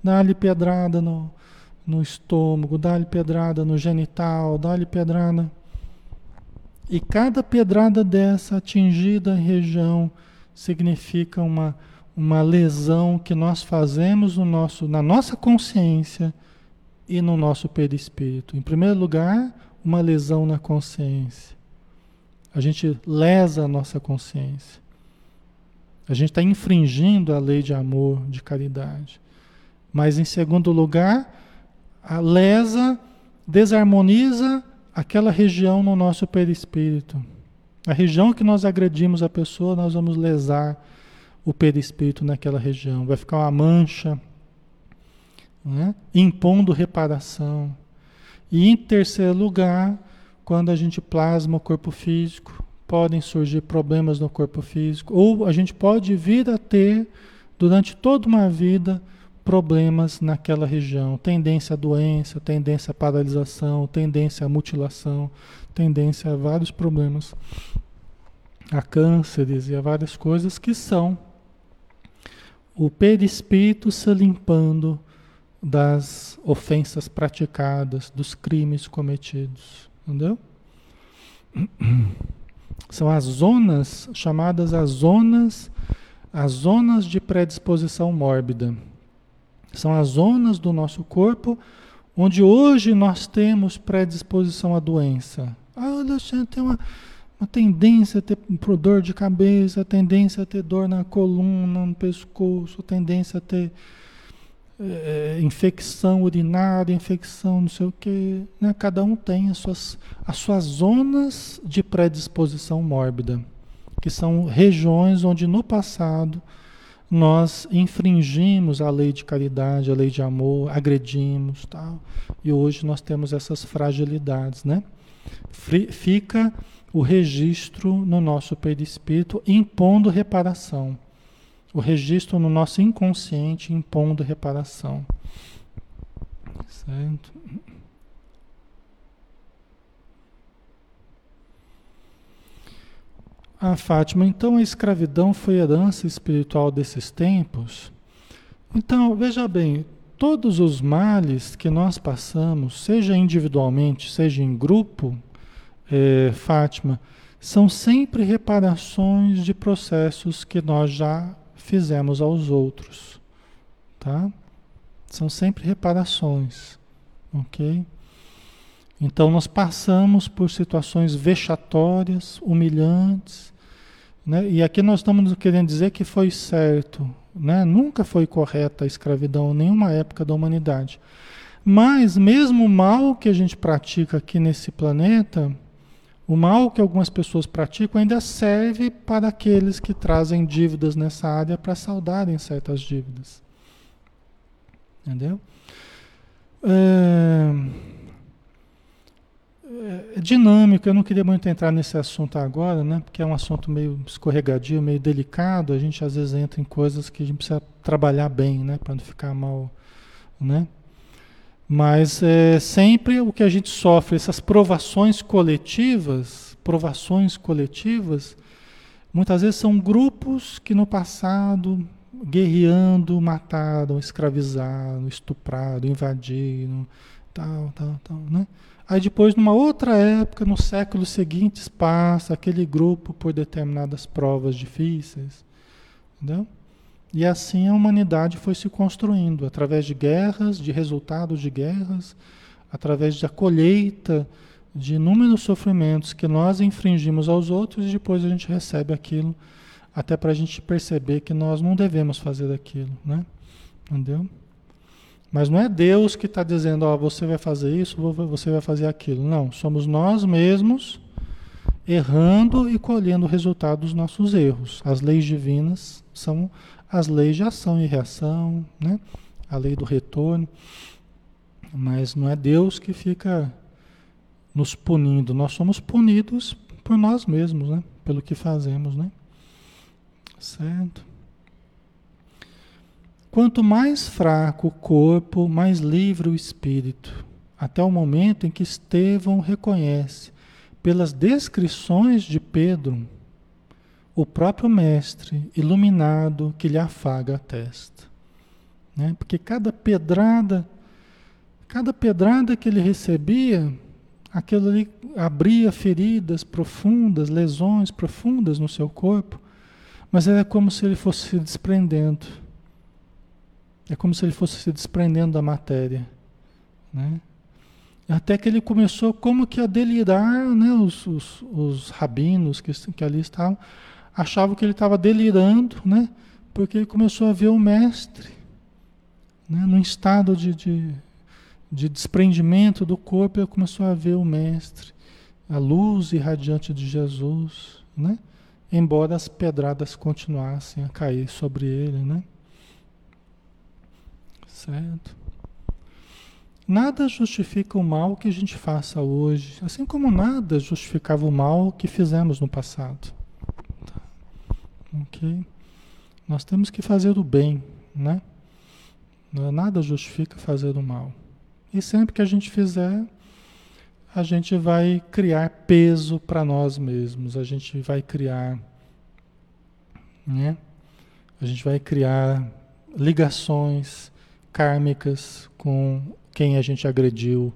Speaker 1: dá-lhe pedrada no, no estômago, dá-lhe pedrada no genital, dá-lhe pedrada. E cada pedrada dessa atingida região significa uma, uma lesão que nós fazemos no nosso, na nossa consciência e no nosso perispírito. Em primeiro lugar, uma lesão na consciência. A gente lesa a nossa consciência. A gente está infringindo a lei de amor, de caridade. Mas, em segundo lugar, a lesa, desarmoniza aquela região no nosso perispírito. A região que nós agredimos a pessoa, nós vamos lesar o perispírito naquela região. Vai ficar uma mancha, né? impondo reparação. E em terceiro lugar, quando a gente plasma o corpo físico, podem surgir problemas no corpo físico, ou a gente pode vir a ter, durante toda uma vida, problemas naquela região, tendência à doença, tendência à paralisação, tendência à mutilação, tendência a vários problemas, a cânceres e a várias coisas que são o perispírito se limpando das ofensas praticadas, dos crimes cometidos, entendeu? São as zonas chamadas as zonas as zonas de predisposição mórbida. São as zonas do nosso corpo onde hoje nós temos predisposição à doença. Ah, Alexandre, tem uma, uma tendência a ter dor de cabeça, tendência a ter dor na coluna, no pescoço, tendência a ter é, infecção urinária, infecção não sei o que. Né? Cada um tem as suas, as suas zonas de predisposição mórbida, que são regiões onde no passado nós infringimos a lei de caridade, a lei de amor, agredimos, tal. E hoje nós temos essas fragilidades, né? Fica o registro no nosso perispírito impondo reparação. O registro no nosso inconsciente impondo reparação. Certo? Ah, Fátima, então a escravidão foi herança espiritual desses tempos? Então, veja bem, todos os males que nós passamos, seja individualmente, seja em grupo, é, Fátima, são sempre reparações de processos que nós já fizemos aos outros, tá? São sempre reparações, ok? Então nós passamos por situações vexatórias, humilhantes, né? E aqui nós estamos querendo dizer que foi certo, né? nunca foi correta a escravidão em nenhuma época da humanidade. Mas mesmo o mal que a gente pratica aqui nesse planeta, o mal que algumas pessoas praticam ainda serve para aqueles que trazem dívidas nessa área para saudarem certas dívidas. Entendeu? É é, dinâmico, eu não queria muito entrar nesse assunto agora, né? Porque é um assunto meio escorregadio, meio delicado. A gente às vezes entra em coisas que a gente precisa trabalhar bem, né? Para não ficar mal, né? Mas é sempre o que a gente sofre, essas provações coletivas, provações coletivas, muitas vezes são grupos que no passado guerreando, mataram, escravizaram, estupraram, invadiram, tal, tal, tal, né? Aí depois, numa outra época, no século seguinte, passa aquele grupo por determinadas provas difíceis. Entendeu? E assim a humanidade foi se construindo, através de guerras, de resultados de guerras, através da colheita de inúmeros sofrimentos que nós infringimos aos outros e depois a gente recebe aquilo, até para a gente perceber que nós não devemos fazer aquilo, né? Entendeu? Mas não é Deus que está dizendo, ó, oh, você vai fazer isso, você vai fazer aquilo. Não, somos nós mesmos errando e colhendo o resultado dos nossos erros. As leis divinas são as leis de ação e reação, né? A lei do retorno. Mas não é Deus que fica nos punindo, nós somos punidos por nós mesmos, né? Pelo que fazemos, né? Certo? Quanto mais fraco o corpo, mais livre o espírito, até o momento em que Estevão reconhece, pelas descrições de Pedro, o próprio Mestre iluminado que lhe afaga a testa. Né? Porque cada pedrada, cada pedrada que ele recebia, aquilo ali abria feridas profundas, lesões profundas no seu corpo, mas era como se ele fosse se desprendendo. É como se ele fosse se desprendendo da matéria, né? Até que ele começou como que a delirar, né? Os, os, os rabinos que, que ali estavam achavam que ele estava delirando, né? Porque ele começou a ver o mestre, né? Num estado de, de, de desprendimento do corpo, ele começou a ver o mestre, a luz irradiante de Jesus, né? Embora as pedradas continuassem a cair sobre ele, né? Certo? Nada justifica o mal que a gente faça hoje, assim como nada justificava o mal que fizemos no passado. Ok? Nós temos que fazer o bem, né? Nada justifica fazer o mal. E sempre que a gente fizer, a gente vai criar peso para nós mesmos, a gente vai criar, né? A gente vai criar ligações kármicas com quem a gente agrediu,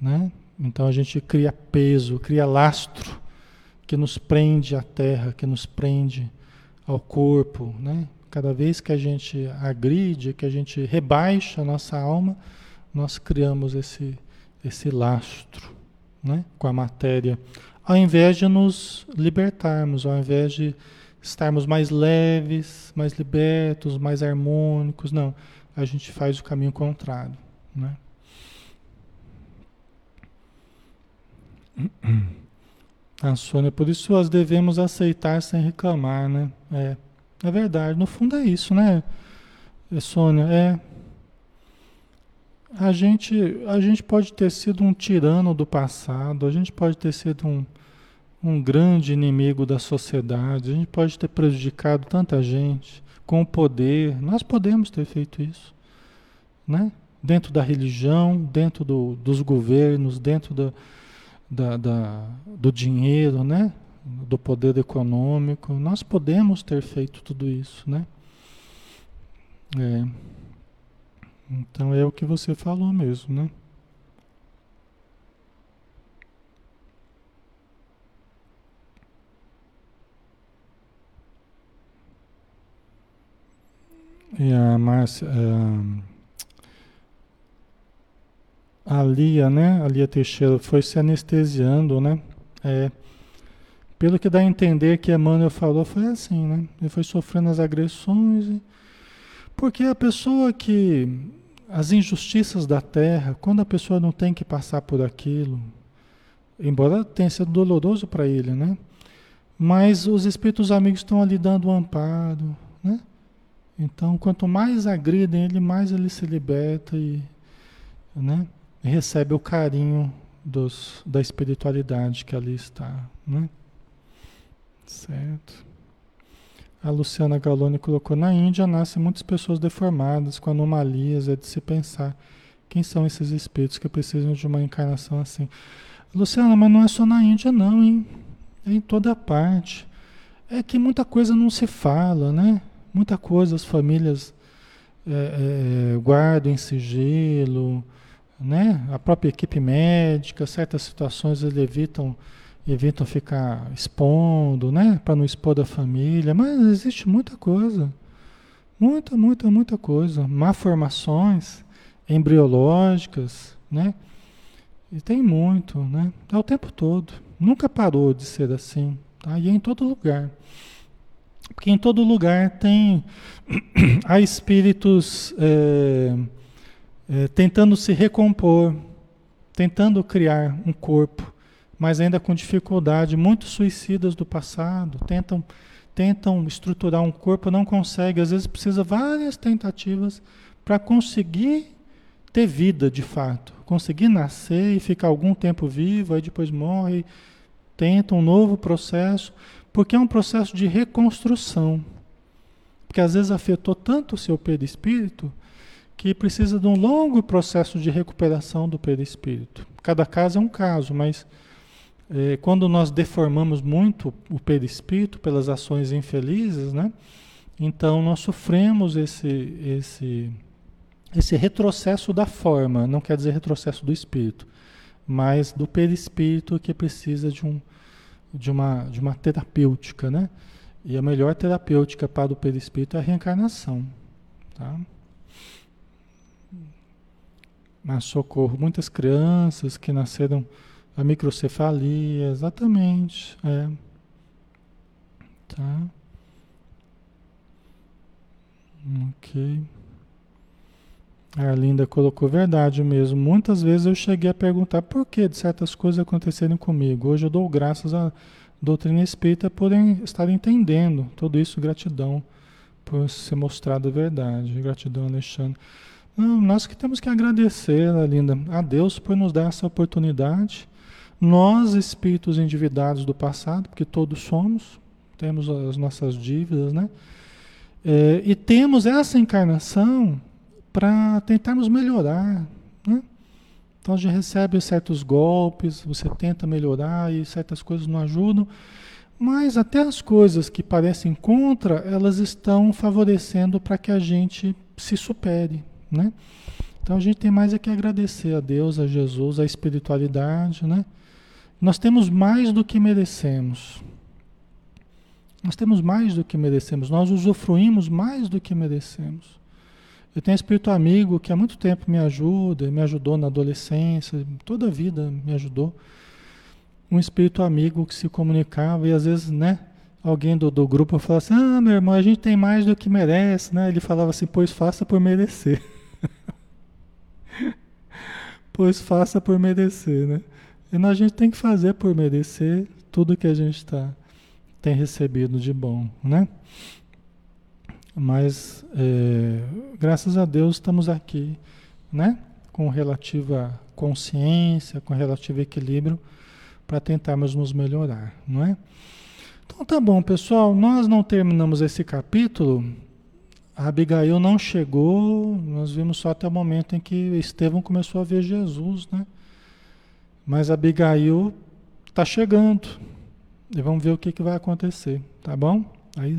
Speaker 1: né? Então a gente cria peso, cria lastro que nos prende à terra, que nos prende ao corpo, né? Cada vez que a gente agride, que a gente rebaixa a nossa alma, nós criamos esse esse lastro, né? Com a matéria, ao invés de nos libertarmos, ao invés de estarmos mais leves, mais libertos, mais harmônicos, não, a gente faz o caminho contrário. Né? A Sônia, por isso as devemos aceitar sem reclamar, né? É, é verdade. No fundo é isso, né, Sônia? É. A gente, a gente pode ter sido um tirano do passado, a gente pode ter sido um, um grande inimigo da sociedade, a gente pode ter prejudicado tanta gente com o poder. Nós podemos ter feito isso, né? dentro da religião, dentro do, dos governos, dentro da, da, da, do dinheiro, né? do poder econômico. Nós podemos ter feito tudo isso, né? É. Então é o que você falou mesmo, né? E a Márcia. A Lia, né? A Lia Teixeira foi se anestesiando, né? É, pelo que dá a entender que Emmanuel falou, foi assim, né? Ele foi sofrendo as agressões. Porque a pessoa que. As injustiças da terra, quando a pessoa não tem que passar por aquilo, embora tenha sido doloroso para ele, né? Mas os espíritos amigos estão ali dando um amparo, né? Então, quanto mais agridem ele, mais ele se liberta e, né? Recebe o carinho dos, da espiritualidade que ali está, né? Certo. A Luciana Galoni colocou: na Índia nascem muitas pessoas deformadas, com anomalias, é de se pensar. Quem são esses espíritos que precisam de uma encarnação assim? Luciana, mas não é só na Índia, não, hein? É em toda parte. É que muita coisa não se fala, né? Muita coisa as famílias é, é, guardam em sigilo né? A própria equipe médica, certas situações eles evitam evitam ficar expondo, né? Para não expor da família, mas existe muita coisa. Muita, muita, muita coisa. Malformações embriológicas, né? E tem muito, né? É o tempo todo. Nunca parou de ser assim. Tá? E é em todo lugar. Porque em todo lugar tem há espíritos é, é, tentando se recompor, tentando criar um corpo, mas ainda com dificuldade. Muitos suicidas do passado tentam, tentam estruturar um corpo, não conseguem. Às vezes precisa várias tentativas para conseguir ter vida de fato, conseguir nascer e ficar algum tempo vivo, aí depois morre, tenta um novo processo, porque é um processo de reconstrução. Porque às vezes afetou tanto o seu perispírito que precisa de um longo processo de recuperação do perispírito. Cada caso é um caso, mas é, quando nós deformamos muito o perispírito pelas ações infelizes, né? Então nós sofremos esse, esse, esse retrocesso da forma, não quer dizer retrocesso do espírito, mas do perispírito que precisa de, um, de, uma, de uma terapêutica, né? E a melhor terapêutica para o perispírito é a reencarnação, tá? Mas socorro, muitas crianças que nasceram a microcefalia, exatamente, é. Tá? Ok. A Arlinda colocou verdade mesmo. Muitas vezes eu cheguei a perguntar por que de certas coisas acontecerem comigo. Hoje eu dou graças à doutrina espírita por estar entendendo tudo isso. Gratidão por ser mostrado a verdade. Gratidão, Alexandre. Não, nós que temos que agradecer, Arlinda, a Deus por nos dar essa oportunidade. Nós, espíritos endividados do passado, porque todos somos, temos as nossas dívidas, né? É, e temos essa encarnação para tentarmos melhorar. Né? Então a gente recebe certos golpes, você tenta melhorar e certas coisas não ajudam, mas até as coisas que parecem contra, elas estão favorecendo para que a gente se supere. Né? Então a gente tem mais é que agradecer a Deus, a Jesus, a espiritualidade. Né? Nós temos mais do que merecemos. Nós temos mais do que merecemos, nós usufruímos mais do que merecemos. Eu tenho espírito amigo que há muito tempo me ajuda, me ajudou na adolescência, toda a vida me ajudou. Um espírito amigo que se comunicava e às vezes, né, alguém do, do grupo falava assim: Ah, meu irmão, a gente tem mais do que merece, né? Ele falava assim: Pois faça por merecer. pois faça por merecer, né? E a gente tem que fazer por merecer tudo que a gente tá, tem recebido de bom, né? Mas, é, graças a Deus, estamos aqui, né? Com relativa consciência, com relativo equilíbrio, para tentarmos nos melhorar, não é? Então tá bom, pessoal, nós não terminamos esse capítulo. A Abigail não chegou, nós vimos só até o momento em que Estevão começou a ver Jesus, né? Mas Abigail está chegando. E vamos ver o que, que vai acontecer, tá bom? Aí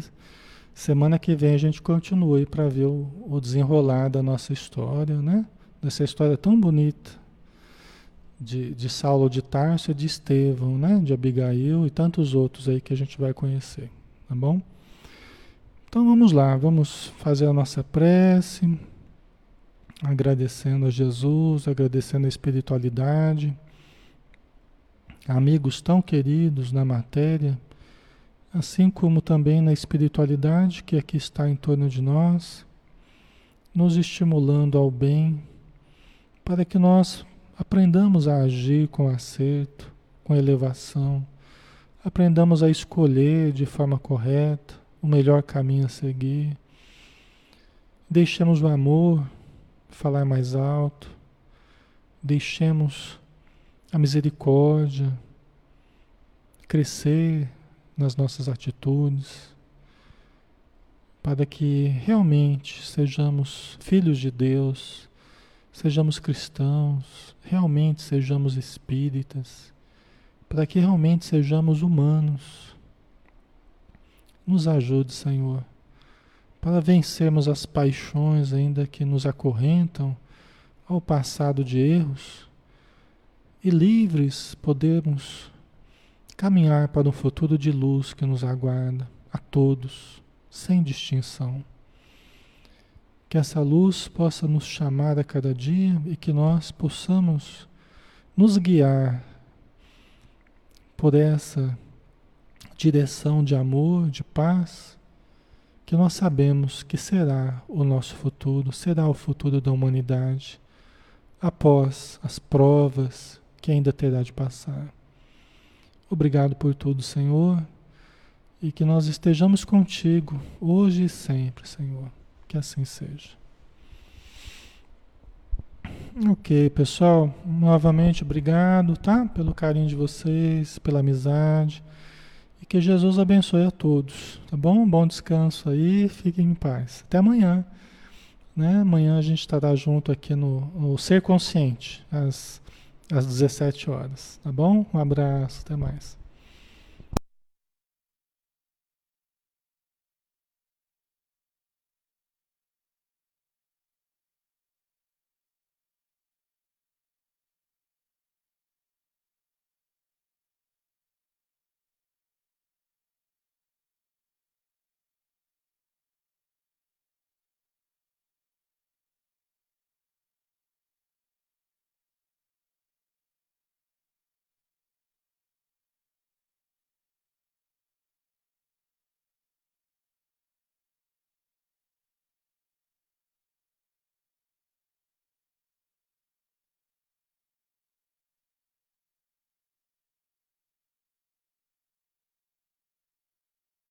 Speaker 1: Semana que vem a gente continua aí para ver o, o, desenrolar da nossa história, né? Dessa história tão bonita de, de Saulo de Tarso e de Estevão, né? De Abigail e tantos outros aí que a gente vai conhecer, tá bom? Então vamos lá, vamos fazer a nossa prece, agradecendo a Jesus, agradecendo a espiritualidade, amigos tão queridos na matéria assim como também na espiritualidade que aqui está em torno de nós, nos estimulando ao bem, para que nós aprendamos a agir com acerto, com elevação, aprendamos a escolher de forma correta o melhor caminho a seguir. Deixemos o amor falar mais alto, deixemos a misericórdia crescer nas nossas atitudes, para que realmente sejamos filhos de Deus, sejamos cristãos, realmente sejamos espíritas, para que realmente sejamos humanos. Nos ajude, Senhor, para vencermos as paixões ainda que nos acorrentam ao passado de erros e livres podemos caminhar para um futuro de luz que nos aguarda a todos, sem distinção. Que essa luz possa nos chamar a cada dia e que nós possamos nos guiar por essa direção de amor, de paz, que nós sabemos que será o nosso futuro, será o futuro da humanidade, após as provas que ainda terá de passar. Obrigado por tudo, Senhor, e que nós estejamos contigo hoje e sempre, Senhor. Que assim seja. Ok, pessoal, novamente obrigado, tá? Pelo carinho de vocês, pela amizade. E que Jesus abençoe a todos, tá bom? Bom descanso aí, fiquem em paz. Até amanhã. Né? Amanhã a gente estará junto aqui no, no Ser Consciente, às às 17 horas, tá bom? Um abraço, até mais.